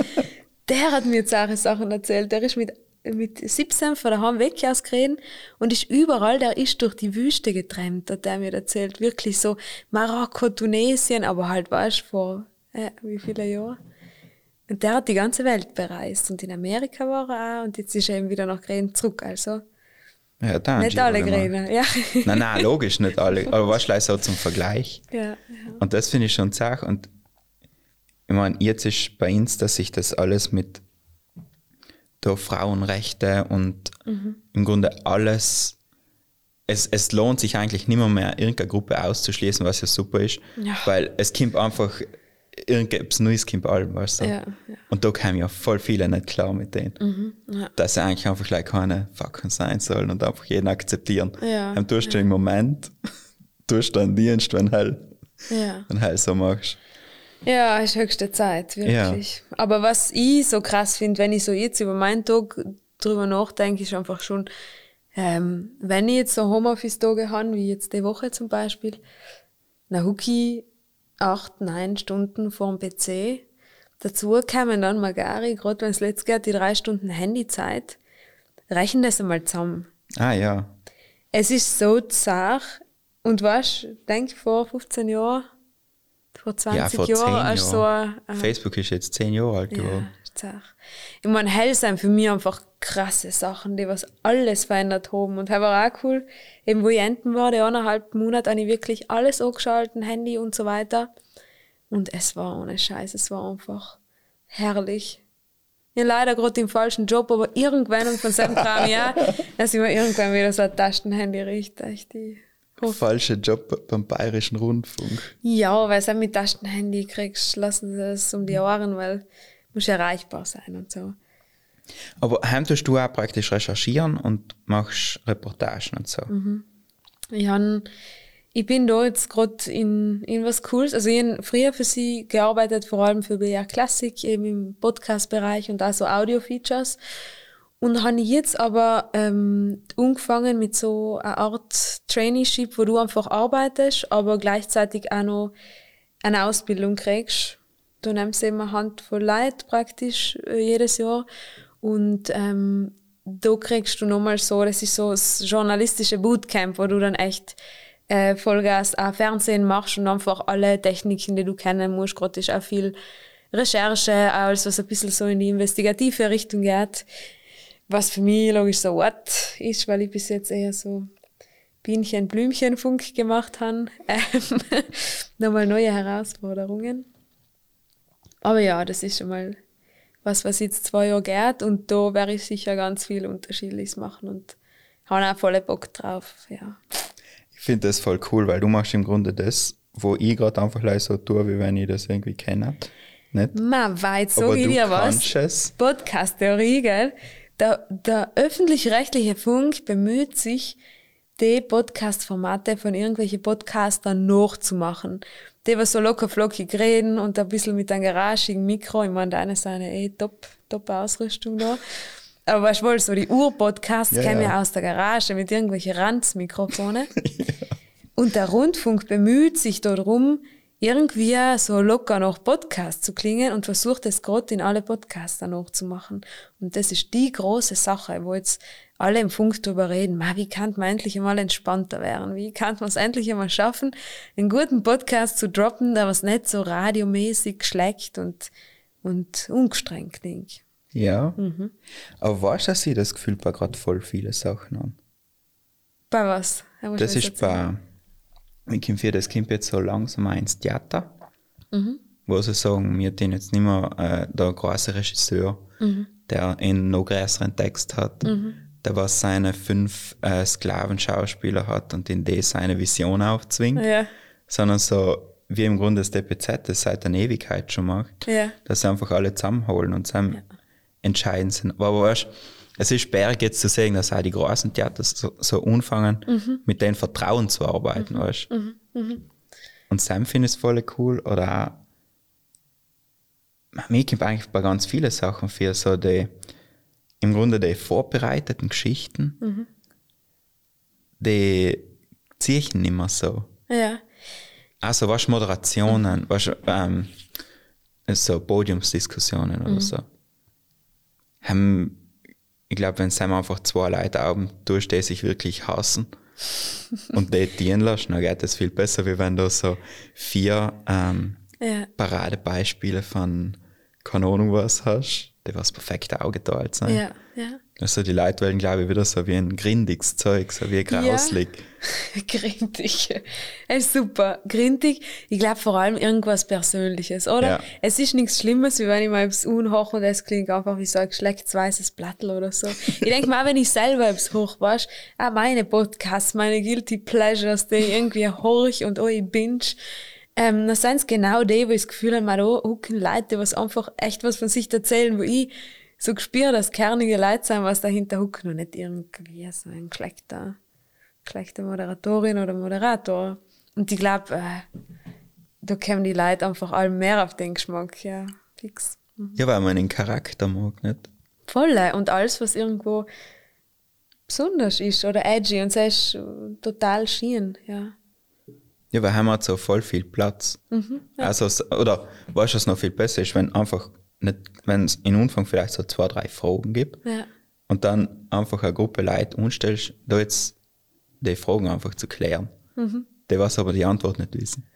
[SPEAKER 3] Der hat mir jetzt auch Sachen erzählt. Der ist mit, mit 17 von daheim weg aus Gren und ist überall, der ist durch die Wüste getrennt, hat der mir erzählt. Wirklich so Marokko, Tunesien, aber halt, weißt du, vor äh, wie viele Jahren. Und der hat die ganze Welt bereist und in Amerika war er auch und jetzt ist er eben wieder nach Gren zurück. Also
[SPEAKER 1] Ja, danke.
[SPEAKER 3] nicht alle Grener, ja.
[SPEAKER 1] Nein, nein, logisch nicht alle. Aber weißt du, so zum Vergleich.
[SPEAKER 3] ja, ja.
[SPEAKER 1] Und das finde ich schon zart. Und ich meine, jetzt ist bei uns, dass sich das alles mit der Frauenrechte und im Grunde alles, es, es lohnt sich eigentlich nicht mehr, mehr irgendeine Gruppe auszuschließen, was ja super ist,
[SPEAKER 3] Ja.
[SPEAKER 1] weil es kommt einfach irgendetwas Neues kommt allem, weißt du?
[SPEAKER 3] Ja, ja.
[SPEAKER 1] Und da kamen ja voll viele nicht klar mit denen.
[SPEAKER 3] ja.
[SPEAKER 1] Dass sie eigentlich einfach gleich keine Fucken sein sollen und einfach jeden akzeptieren.
[SPEAKER 3] Ja,
[SPEAKER 1] Und tust du im Moment, tust du einen Dienst, wenn halt, wenn halt so machst.
[SPEAKER 3] Ja, ist höchste Zeit, wirklich. Aber was ich so krass finde, wenn ich so jetzt über meinen Tag drüber nachdenke, ist einfach schon, ähm, wenn ich jetzt so Homeoffice-Tage habe, wie jetzt die Woche zum Beispiel, hucke ich acht, neun Stunden vorm PC. Dazu kämen dann Magari, gerade wenn es letzt geht, die drei Stunden Handyzeit. Rechnen das einmal zusammen.
[SPEAKER 1] Ah ja.
[SPEAKER 3] Es ist so zart. Und weißt, denk vor 15 Jahren, vor 20
[SPEAKER 1] ja, vor
[SPEAKER 3] Jahren, als so
[SPEAKER 1] Jahren.
[SPEAKER 3] ein, äh,
[SPEAKER 1] Facebook ist jetzt zehn Jahre alt geworden.
[SPEAKER 3] ja, zart. Ich meine, hell sind für mich einfach krasse Sachen, die was alles verändert haben. Und das war auch cool, eben wo ich enten war, die eineinhalb Monate, habe ich wirklich alles angeschalten, Handy und so weiter. Und es war ohne Scheiß, es war einfach herrlich. Ja, leider gerade im falschen Job, aber irgendwann und von seinem Kram, ja, dass ich mir irgendwann wieder so ein Taschenhandy riecht, echt die
[SPEAKER 1] Falscher Job beim Bayerischen Rundfunk.
[SPEAKER 3] Ja, weil du mit Taschenhandy kriegst, lassen sie das um die Ohren, weil muss erreichbar sein und so.
[SPEAKER 1] Aber heim tust du auch praktisch recherchieren und machst Reportagen und so.
[SPEAKER 3] Ich, han, ich bin da jetzt gerade in, in was Cooles. Also ich habe früher für sie gearbeitet, vor allem für BR Classic, eben im Podcast-Bereich und auch so Audio-Features. Und habe jetzt aber ähm, angefangen mit so einer Art Traineeship, wo du einfach arbeitest, aber gleichzeitig auch noch eine Ausbildung kriegst. Du nimmst eben eine Handvoll Leute praktisch äh, jedes Jahr und ähm, da kriegst du nochmal so, das ist so das journalistische Bootcamp, wo du dann echt äh, Vollgas auch Fernsehen machst und einfach alle Techniken, die du kennen musst. Gerade ist auch viel Recherche, alles, was ein bisschen so in die investigative Richtung geht. Was für mich logisch so what ist, weil ich bis jetzt eher so Bienchen, Blümchen, Funk gemacht habe. Ähm, nochmal neue Herausforderungen. Aber ja, das ist schon mal was, was jetzt zwei Jahre geht und da werde ich sicher ganz viel Unterschiedliches machen und habe auch voll Bock drauf, ja.
[SPEAKER 1] Ich finde das voll cool, weil du machst im Grunde das, wo ich gerade einfach so tue, wie wenn ich das irgendwie kenne. Nicht?
[SPEAKER 3] Man weiß, so
[SPEAKER 1] du
[SPEAKER 3] ja was. Podcast-Theorie, gell? Der, der öffentlich-rechtliche Funk bemüht sich, die Podcast-Formate von irgendwelchen Podcastern nachzumachen. Die, was so locker flockig reden und ein bisschen mit einem garagigen Mikro. Ich meine, deine ist eine eh top, top Ausrüstung da. Aber weißt du wohl, so die Ur-Podcasts
[SPEAKER 1] Ja,
[SPEAKER 3] kämen
[SPEAKER 1] ja.
[SPEAKER 3] ja aus der Garage mit irgendwelchen Ranzmikrofone. Und der Rundfunk bemüht sich darum, irgendwie so locker nach Podcast zu klingen und versucht es gerade in alle Podcaster nachzumachen. Und das ist die große Sache, wo jetzt alle im Funk drüber reden, Ma, wie kann man endlich einmal entspannter werden? Wie kann man es endlich einmal schaffen, einen guten Podcast zu droppen, der was nicht so radiomäßig schlägt und, und ungestrengt klingt?
[SPEAKER 1] Ja.
[SPEAKER 3] Mhm.
[SPEAKER 1] Aber weißt du, dass ich das Gefühl bei gerade voll viele Sachen an?
[SPEAKER 3] Bei was?
[SPEAKER 1] Das ist bei, ich komme für das kommt jetzt so langsam auch ins Theater,
[SPEAKER 3] Mhm.
[SPEAKER 1] wo sie sagen, wir den jetzt nicht mehr äh, der große Regisseur,
[SPEAKER 3] Mhm.
[SPEAKER 1] der einen noch größeren Text hat, der was seine fünf äh, Sklavenschauspieler hat und in die seine Vision aufzwingt,
[SPEAKER 3] Ja,
[SPEAKER 1] sondern so wie im Grunde das DPZ das seit einer Ewigkeit schon macht,
[SPEAKER 3] ja,
[SPEAKER 1] dass sie einfach alle zusammenholen und zusammen entscheiden sind. Aber weißt, es ist sperrig jetzt zu sehen, dass auch die großen Theater so, so anfangen, mit denen Vertrauen zu arbeiten, weißt. Und Sam finde ich es voll cool oder auch, mir gibt eigentlich bei ganz vielen Sachen für so die, im Grunde die vorbereiteten Geschichten, die ziehe ich nicht mehr so.
[SPEAKER 3] ja,
[SPEAKER 1] Also, was Moderationen, was ähm, so Podiumsdiskussionen oder so. Haben, ich glaube, wenn Sam einfach zwei Leute haben, tust die sich wirklich hassen und die dienen lassen, dann geht das viel besser, wie wenn du so vier ähm,
[SPEAKER 3] ja,
[SPEAKER 1] Paradebeispiele von keine Ahnung was hast, die was perfekt aufgeteilt sind.
[SPEAKER 3] ja, ja.
[SPEAKER 1] Also die Leute wollen, glaube ich, wieder so wie ein grindiges Zeug, so wie grauslig.
[SPEAKER 3] Grintig. Es ist super. Grintig. Ich glaube vor allem irgendwas Persönliches, oder?
[SPEAKER 1] Ja.
[SPEAKER 3] Es ist nichts Schlimmes, wie wenn ich mal etwas unhoch und es klingt einfach wie so ein geschlechtsweißes Plattel oder so. Ich denke mal, wenn ich selber etwas hoch weißt, auch meine Podcasts, meine Guilty Pleasures, die ich irgendwie horch und oh, ich binge, ähm, dann sind es genau die, wo ich das Gefühl habe, da hucken Leute, die was einfach echt was von sich erzählen, wo ich so gespürt, dass kernige Leute sind, was dahinter hucken und nicht irgendwie so ein geschlechter schlechte Moderatorin oder Moderator. Und ich glaube, äh, da kommen die Leute einfach allem mehr auf den Geschmack, ja, fix.
[SPEAKER 1] Ja, weil man den Charakter mag, nicht?
[SPEAKER 3] Voll. Und alles, was irgendwo besonders ist oder edgy und so ist total schien, ja.
[SPEAKER 1] Ja, weil haben wir so voll viel Platz. Also, s- oder weißt du, was noch viel besser ist, wenn einfach wenn es in Anfang vielleicht so zwei, drei Fragen gibt
[SPEAKER 3] Ja,
[SPEAKER 1] und dann einfach eine Gruppe Leute umstellst, da jetzt die Fragen einfach zu klären. Die was aber die Antwort nicht wissen.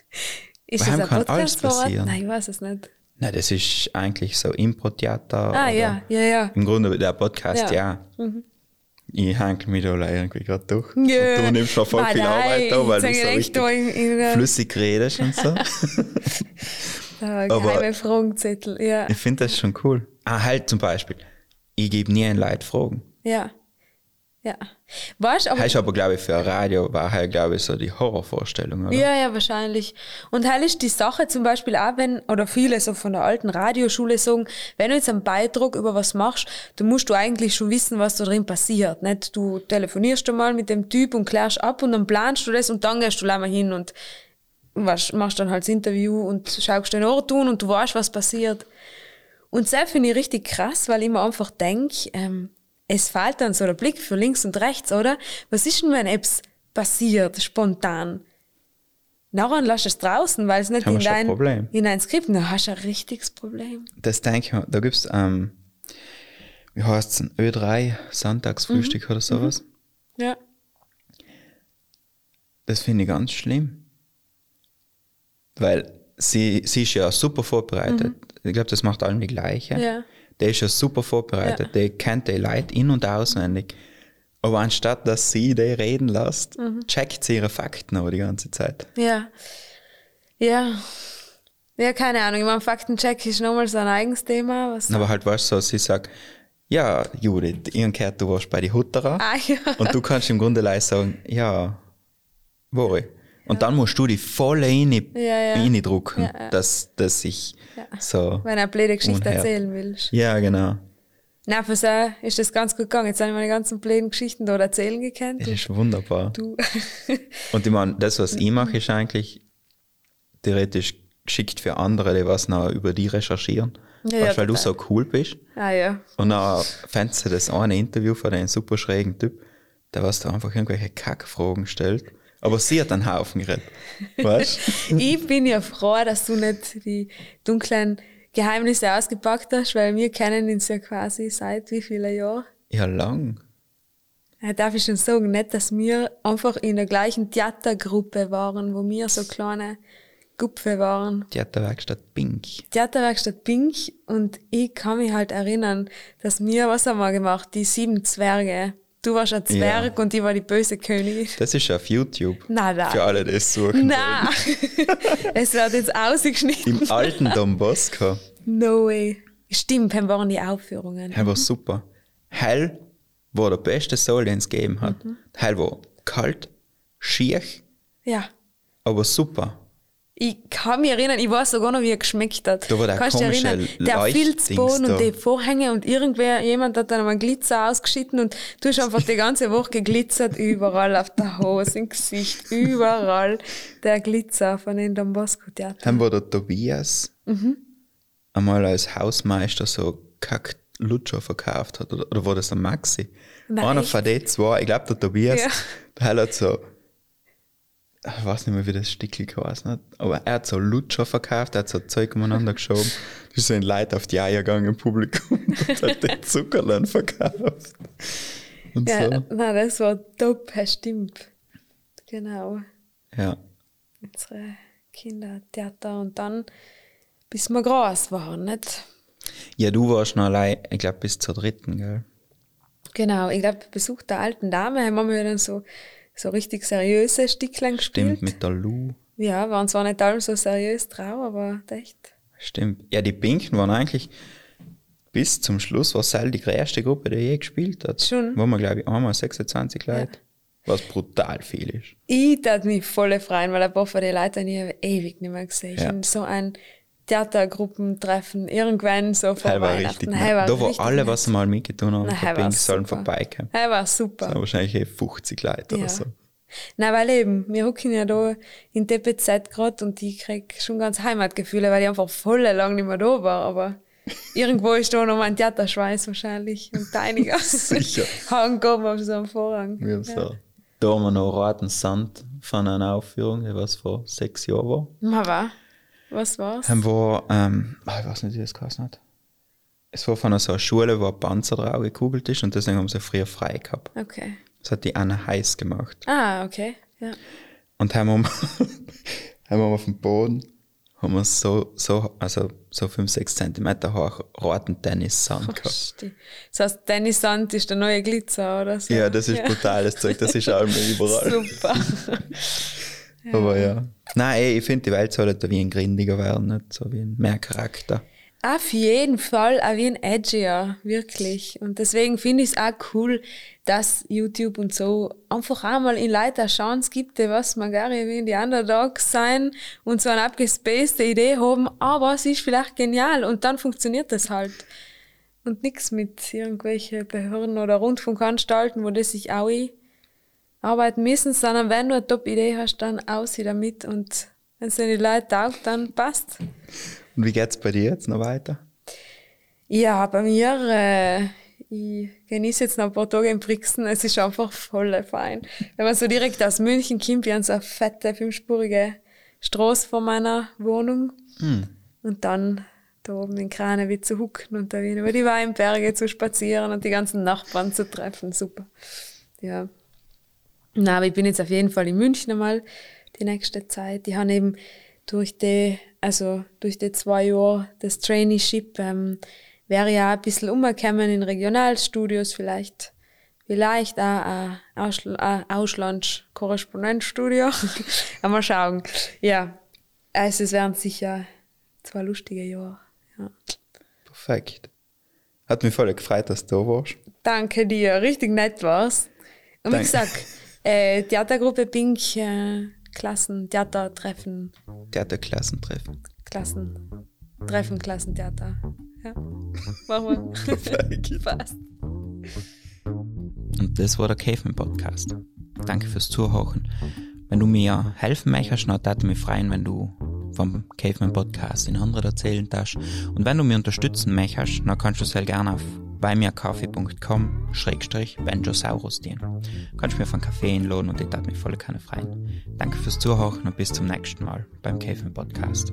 [SPEAKER 3] ist
[SPEAKER 1] Bei
[SPEAKER 3] das ein
[SPEAKER 1] kann alles passieren.
[SPEAKER 3] Nein, ich weiß es nicht.
[SPEAKER 1] Nein, das ist eigentlich so Impro-Theater.
[SPEAKER 3] Ah, ja, ja, ja.
[SPEAKER 1] Im Grunde der Podcast,
[SPEAKER 3] Ja.
[SPEAKER 1] ja. Ich hankel mich da irgendwie gerade durch.
[SPEAKER 3] Ja.
[SPEAKER 1] Und du nimmst schon voll viel Arbeit da, weil du so richtig flüssig redest und so.
[SPEAKER 3] Geheime Fragenzettel, ja.
[SPEAKER 1] Ich finde das schon cool. Ah, halt zum Beispiel. Ich gebe nie ein Leid Fragen.
[SPEAKER 3] Ja. Ja. Weißt aber.
[SPEAKER 1] Heißt aber, glaube ich, für ein Radio war halt, glaube ich, so die Horrorvorstellung, oder?
[SPEAKER 3] Ja, ja, wahrscheinlich. Und halt ist die Sache zum Beispiel auch, wenn, oder viele so von der alten Radioschule sagen, wenn du jetzt einen Beitrag über was machst, dann musst du eigentlich schon wissen, was da drin passiert. Nicht? Du telefonierst einmal mit dem Typ und klärst ab und dann planst du das und dann gehst du mal hin und weißt, machst dann halt das Interview und schaust den Ort tun und du weißt, was passiert. Und das finde ich richtig krass, weil ich mir einfach denke, ähm, es fehlt dann so der Blick für links und rechts, oder? Was ist denn, wenn etwas passiert, spontan? Nachher lass es draußen, weil es nicht in dein,
[SPEAKER 1] Problem.
[SPEAKER 3] in dein Skript, dann hast du ein richtiges Problem.
[SPEAKER 1] Das denke ich mir. Da gibt's ähm, wie heißt es, ein Ö3 Sonntagsfrühstück oder sowas.
[SPEAKER 3] Ja.
[SPEAKER 1] Das finde ich ganz schlimm. Weil sie, sie ist ja super vorbereitet. Ich glaube, das macht allen die gleiche.
[SPEAKER 3] Mhm. Ja.
[SPEAKER 1] Der ist ja super vorbereitet. Der kennt die Leute in- und auswendig. Aber anstatt, dass sie die reden lässt,
[SPEAKER 3] Mhm.
[SPEAKER 1] checkt sie ihre Fakten aber die ganze Zeit.
[SPEAKER 3] Ja. Ja. Ja, keine Ahnung. Ich meine, Faktencheck ist nochmal so ein eigenes Thema. Was
[SPEAKER 1] Aber halt, weißt du, so, sie sagt, ja, Judith, ich gehört, du warst bei die Hutterer.
[SPEAKER 3] Ah, ja.
[SPEAKER 1] Und du kannst im Grunde leicht sagen, ja, War ich. Und dann musst du die voll rein,
[SPEAKER 3] Ja, ja.
[SPEAKER 1] reindrücken,
[SPEAKER 3] Ja, ja.
[SPEAKER 1] dass, dass ich so.
[SPEAKER 3] Wenn du eine blöde Geschichte
[SPEAKER 1] Unher-
[SPEAKER 3] erzählen willst.
[SPEAKER 1] Ja, genau.
[SPEAKER 3] Na, für so ist das ganz gut gegangen. Jetzt habe ich meine ganzen blöden Geschichten dort erzählen gekannt.
[SPEAKER 1] Das ist wunderbar.
[SPEAKER 3] Du.
[SPEAKER 1] Und ich meine, das, was ich mache, ist eigentlich theoretisch geschickt für andere, die was noch über die recherchieren.
[SPEAKER 3] Ja, ja,
[SPEAKER 1] weißt, weil du so cool bist.
[SPEAKER 3] ah ja.
[SPEAKER 1] Und dann fandst du das eine Interview von einem super schrägen Typ, der was da einfach irgendwelche Kackfragen stellt. Aber sie hat einen Haufen geredet. Weißt?
[SPEAKER 3] Ich bin ja froh, dass du nicht die dunklen Geheimnisse ausgepackt hast, weil wir kennen uns ja quasi seit wie vielen Jahren.
[SPEAKER 1] ja, lang.
[SPEAKER 3] Ja, darf ich schon sagen, nicht, dass wir einfach in der gleichen Theatergruppe waren, wo wir so kleine Gupfe waren.
[SPEAKER 1] Theaterwerkstatt Pink.
[SPEAKER 3] Theaterwerkstatt Pink und ich kann mich halt erinnern, dass wir, was haben wir gemacht? Die sieben Zwerge. Du warst ein Zwerg und ich war die böse Königin.
[SPEAKER 1] Das ist auf YouTube.
[SPEAKER 3] Nein, nein.
[SPEAKER 1] Für alle, die es suchen.
[SPEAKER 3] Nein! es wird jetzt ausgeschnitten.
[SPEAKER 1] Im alten Don Bosco.
[SPEAKER 3] No way. Stimmt, dann waren die Aufführungen.
[SPEAKER 1] Hell war super. Hell war der beste Soul, den es gegeben hat.
[SPEAKER 3] Mhm.
[SPEAKER 1] Hell war kalt, schier,
[SPEAKER 3] Ja.
[SPEAKER 1] aber super.
[SPEAKER 3] Ich kann mich erinnern, ich weiß sogar noch, wie er geschmeckt hat.
[SPEAKER 1] Da war der
[SPEAKER 3] Kannst
[SPEAKER 1] komische
[SPEAKER 3] erinnern? Der Filzboden und die Vorhänge und irgendwer, jemand hat dann einmal Glitzer ausgeschnitten und du hast einfach die ganze Woche geglitzert, überall auf der Hose, im Gesicht, überall der Glitzer von den Don Bosco Theater.
[SPEAKER 1] Dann war der Tobias
[SPEAKER 3] Mhm.
[SPEAKER 1] einmal als Hausmeister so kackt Lutscher verkauft hat. Oder, oder war das der Maxi?
[SPEAKER 3] Nein,
[SPEAKER 1] Einer von den zwei, ich glaube der Tobias,
[SPEAKER 3] Ja.
[SPEAKER 1] der hat so, ich weiß nicht mehr, wie das Stickel geheißen hat, aber er hat so Lutscher verkauft, er hat so Zeug umeinander geschoben. Da ein Leid auf die Eier gegangen im Publikum und hat den Zuckerlein verkauft. Und
[SPEAKER 3] Ja,
[SPEAKER 1] so.
[SPEAKER 3] nein, das war top, das stimmt. Genau.
[SPEAKER 1] Ja.
[SPEAKER 3] Unsere Kindertheater und dann, bis wir groß waren, nicht?
[SPEAKER 1] Ja, du warst noch allein, ich glaube, bis zur dritten, gell?
[SPEAKER 3] Genau, ich glaube, Besuch der alten Dame haben wir dann so, so richtig seriöse Sticklein gespielt.
[SPEAKER 1] Stimmt, mit der Lu.
[SPEAKER 3] Ja, waren zwar nicht alle so seriös drauf, aber echt.
[SPEAKER 1] Stimmt. Ja, die Pinken waren eigentlich bis zum Schluss war Sal die größte Gruppe, die je gespielt hat.
[SPEAKER 3] Schon.
[SPEAKER 1] Waren wir, glaube ich, einmal 26 Leute. Was brutal viel ist.
[SPEAKER 3] Ich tat mich voll freuen, weil ein paar von den Leuten ich habe ewig nicht mehr gesehen.
[SPEAKER 1] Ja.
[SPEAKER 3] Schon So ein Theatergruppentreffen, irgendwann so vor
[SPEAKER 1] Teil war richtig
[SPEAKER 3] Hey,
[SPEAKER 1] nett. Da war
[SPEAKER 3] richtig
[SPEAKER 1] alle,
[SPEAKER 3] nett.
[SPEAKER 1] was mal mitgetan haben,
[SPEAKER 3] Na,
[SPEAKER 1] der
[SPEAKER 3] hey, war
[SPEAKER 1] sollen vorbeikommen.
[SPEAKER 3] Hey, war super.
[SPEAKER 1] Da waren wahrscheinlich eh 50 Leute
[SPEAKER 3] Ja.
[SPEAKER 1] oder so.
[SPEAKER 3] Nein, weil eben, wir hocken ja da in DPZ gerade und ich krieg schon ganz Heimatgefühle, weil ich einfach voll lang nicht mehr da war, aber irgendwo ist da noch mein Theaterschweiß wahrscheinlich und einiger.
[SPEAKER 1] Sicher.
[SPEAKER 3] Hang oben auf so einem Vorhang.
[SPEAKER 1] Ja, so. Da haben wir noch roten Sand von einer Aufführung, die was vor sechs Jahren war.
[SPEAKER 3] Ma war. Was war's?
[SPEAKER 1] Dann war, ähm, ah, ich weiß nicht, wie das geheißen hat. Es war von so einer Schule, wo ein Panzer drauf gekugelt ist und deswegen haben sie früher frei gehabt.
[SPEAKER 3] Okay.
[SPEAKER 1] Das hat die Anna heiß gemacht.
[SPEAKER 3] Ah, okay. Ja.
[SPEAKER 1] Und haben wir, haben wir auf dem Boden, haben wir so, so, also so 5, 6 Zentimeter hoch roten Tennissand gehabt.
[SPEAKER 3] Sti- Das heißt, Dennis Sand ist der neue Glitzer oder so.
[SPEAKER 1] Ja, das ist brutales Zeug, das ist auch immer überall.
[SPEAKER 3] Super.
[SPEAKER 1] Aber ja. Nein, ey, ich finde, die Welt sollte da wie ein Grindiger werden, nicht so wie ein mehr Charakter.
[SPEAKER 3] Auf jeden Fall auch wie ein Edgier, wirklich. Und deswegen finde ich es auch cool, dass YouTube und so einfach auch mal in Leute eine Chance gibt, die was man gerne wie in die Underdogs sein und so eine abgespacede Idee haben, aber es ist vielleicht genial und dann funktioniert das halt. Und nichts mit irgendwelche Behörden oder Rundfunkanstalten, wo das sich auch arbeiten müssen, sondern wenn du eine Top-Idee hast, dann aus damit und wenn es den die Leute taugt, dann passt.
[SPEAKER 1] Und wie geht's bei dir jetzt noch weiter?
[SPEAKER 3] Ja, bei mir, äh, ich genieße jetzt noch ein paar Tage in Brixen. Es ist einfach voll fein. Wenn man so direkt aus München kommt, wir haben so eine fette, fünfspurige Straße vor meiner Wohnung. Und dann da oben in Kranewitz zu hucken und da wieder über die Weinberge zu spazieren und die ganzen Nachbarn zu treffen. Super. Ja. Na, aber ich bin jetzt auf jeden Fall in München einmal die nächste Zeit. Ich habe eben durch die, also durch die zwei Jahre des Traineeship, ähm, wäre ja ein bisschen umgekommen in Regionalstudios, vielleicht, vielleicht auch ein Ausl ein Auslands-Korrespondenzstudio. mal schauen. Ja, also es wären sicher zwei lustige Jahre. Ja.
[SPEAKER 1] Perfekt. Hat mich voll gefreut, dass du da warst.
[SPEAKER 3] Danke dir, richtig nett war's. Und wie
[SPEAKER 1] Danke.
[SPEAKER 3] gesagt, Äh, Theatergruppe Pink, äh, Klassen, Theatertreffen,
[SPEAKER 1] Theaterklassentreffen.
[SPEAKER 3] Klassen, Treffen, Klassentheater. Ja. Machen wir. Passt.
[SPEAKER 1] Und das war der Caveman Podcast. Danke fürs Zuhören. Wenn du mir helfen möchtest, dann würde mich freuen, wenn du vom Caveman Podcast in anderen erzählen darfst. Und wenn du mir unterstützen möchtest, dann kannst du sehr gerne auf beimirkaffee.com schrägstrich Benjosaurus dienen. Du kannst mir auf einen Kaffee einladen und ich darf mich voll keine freuen. Danke fürs Zuhören und bis zum nächsten Mal beim Caveman Podcast.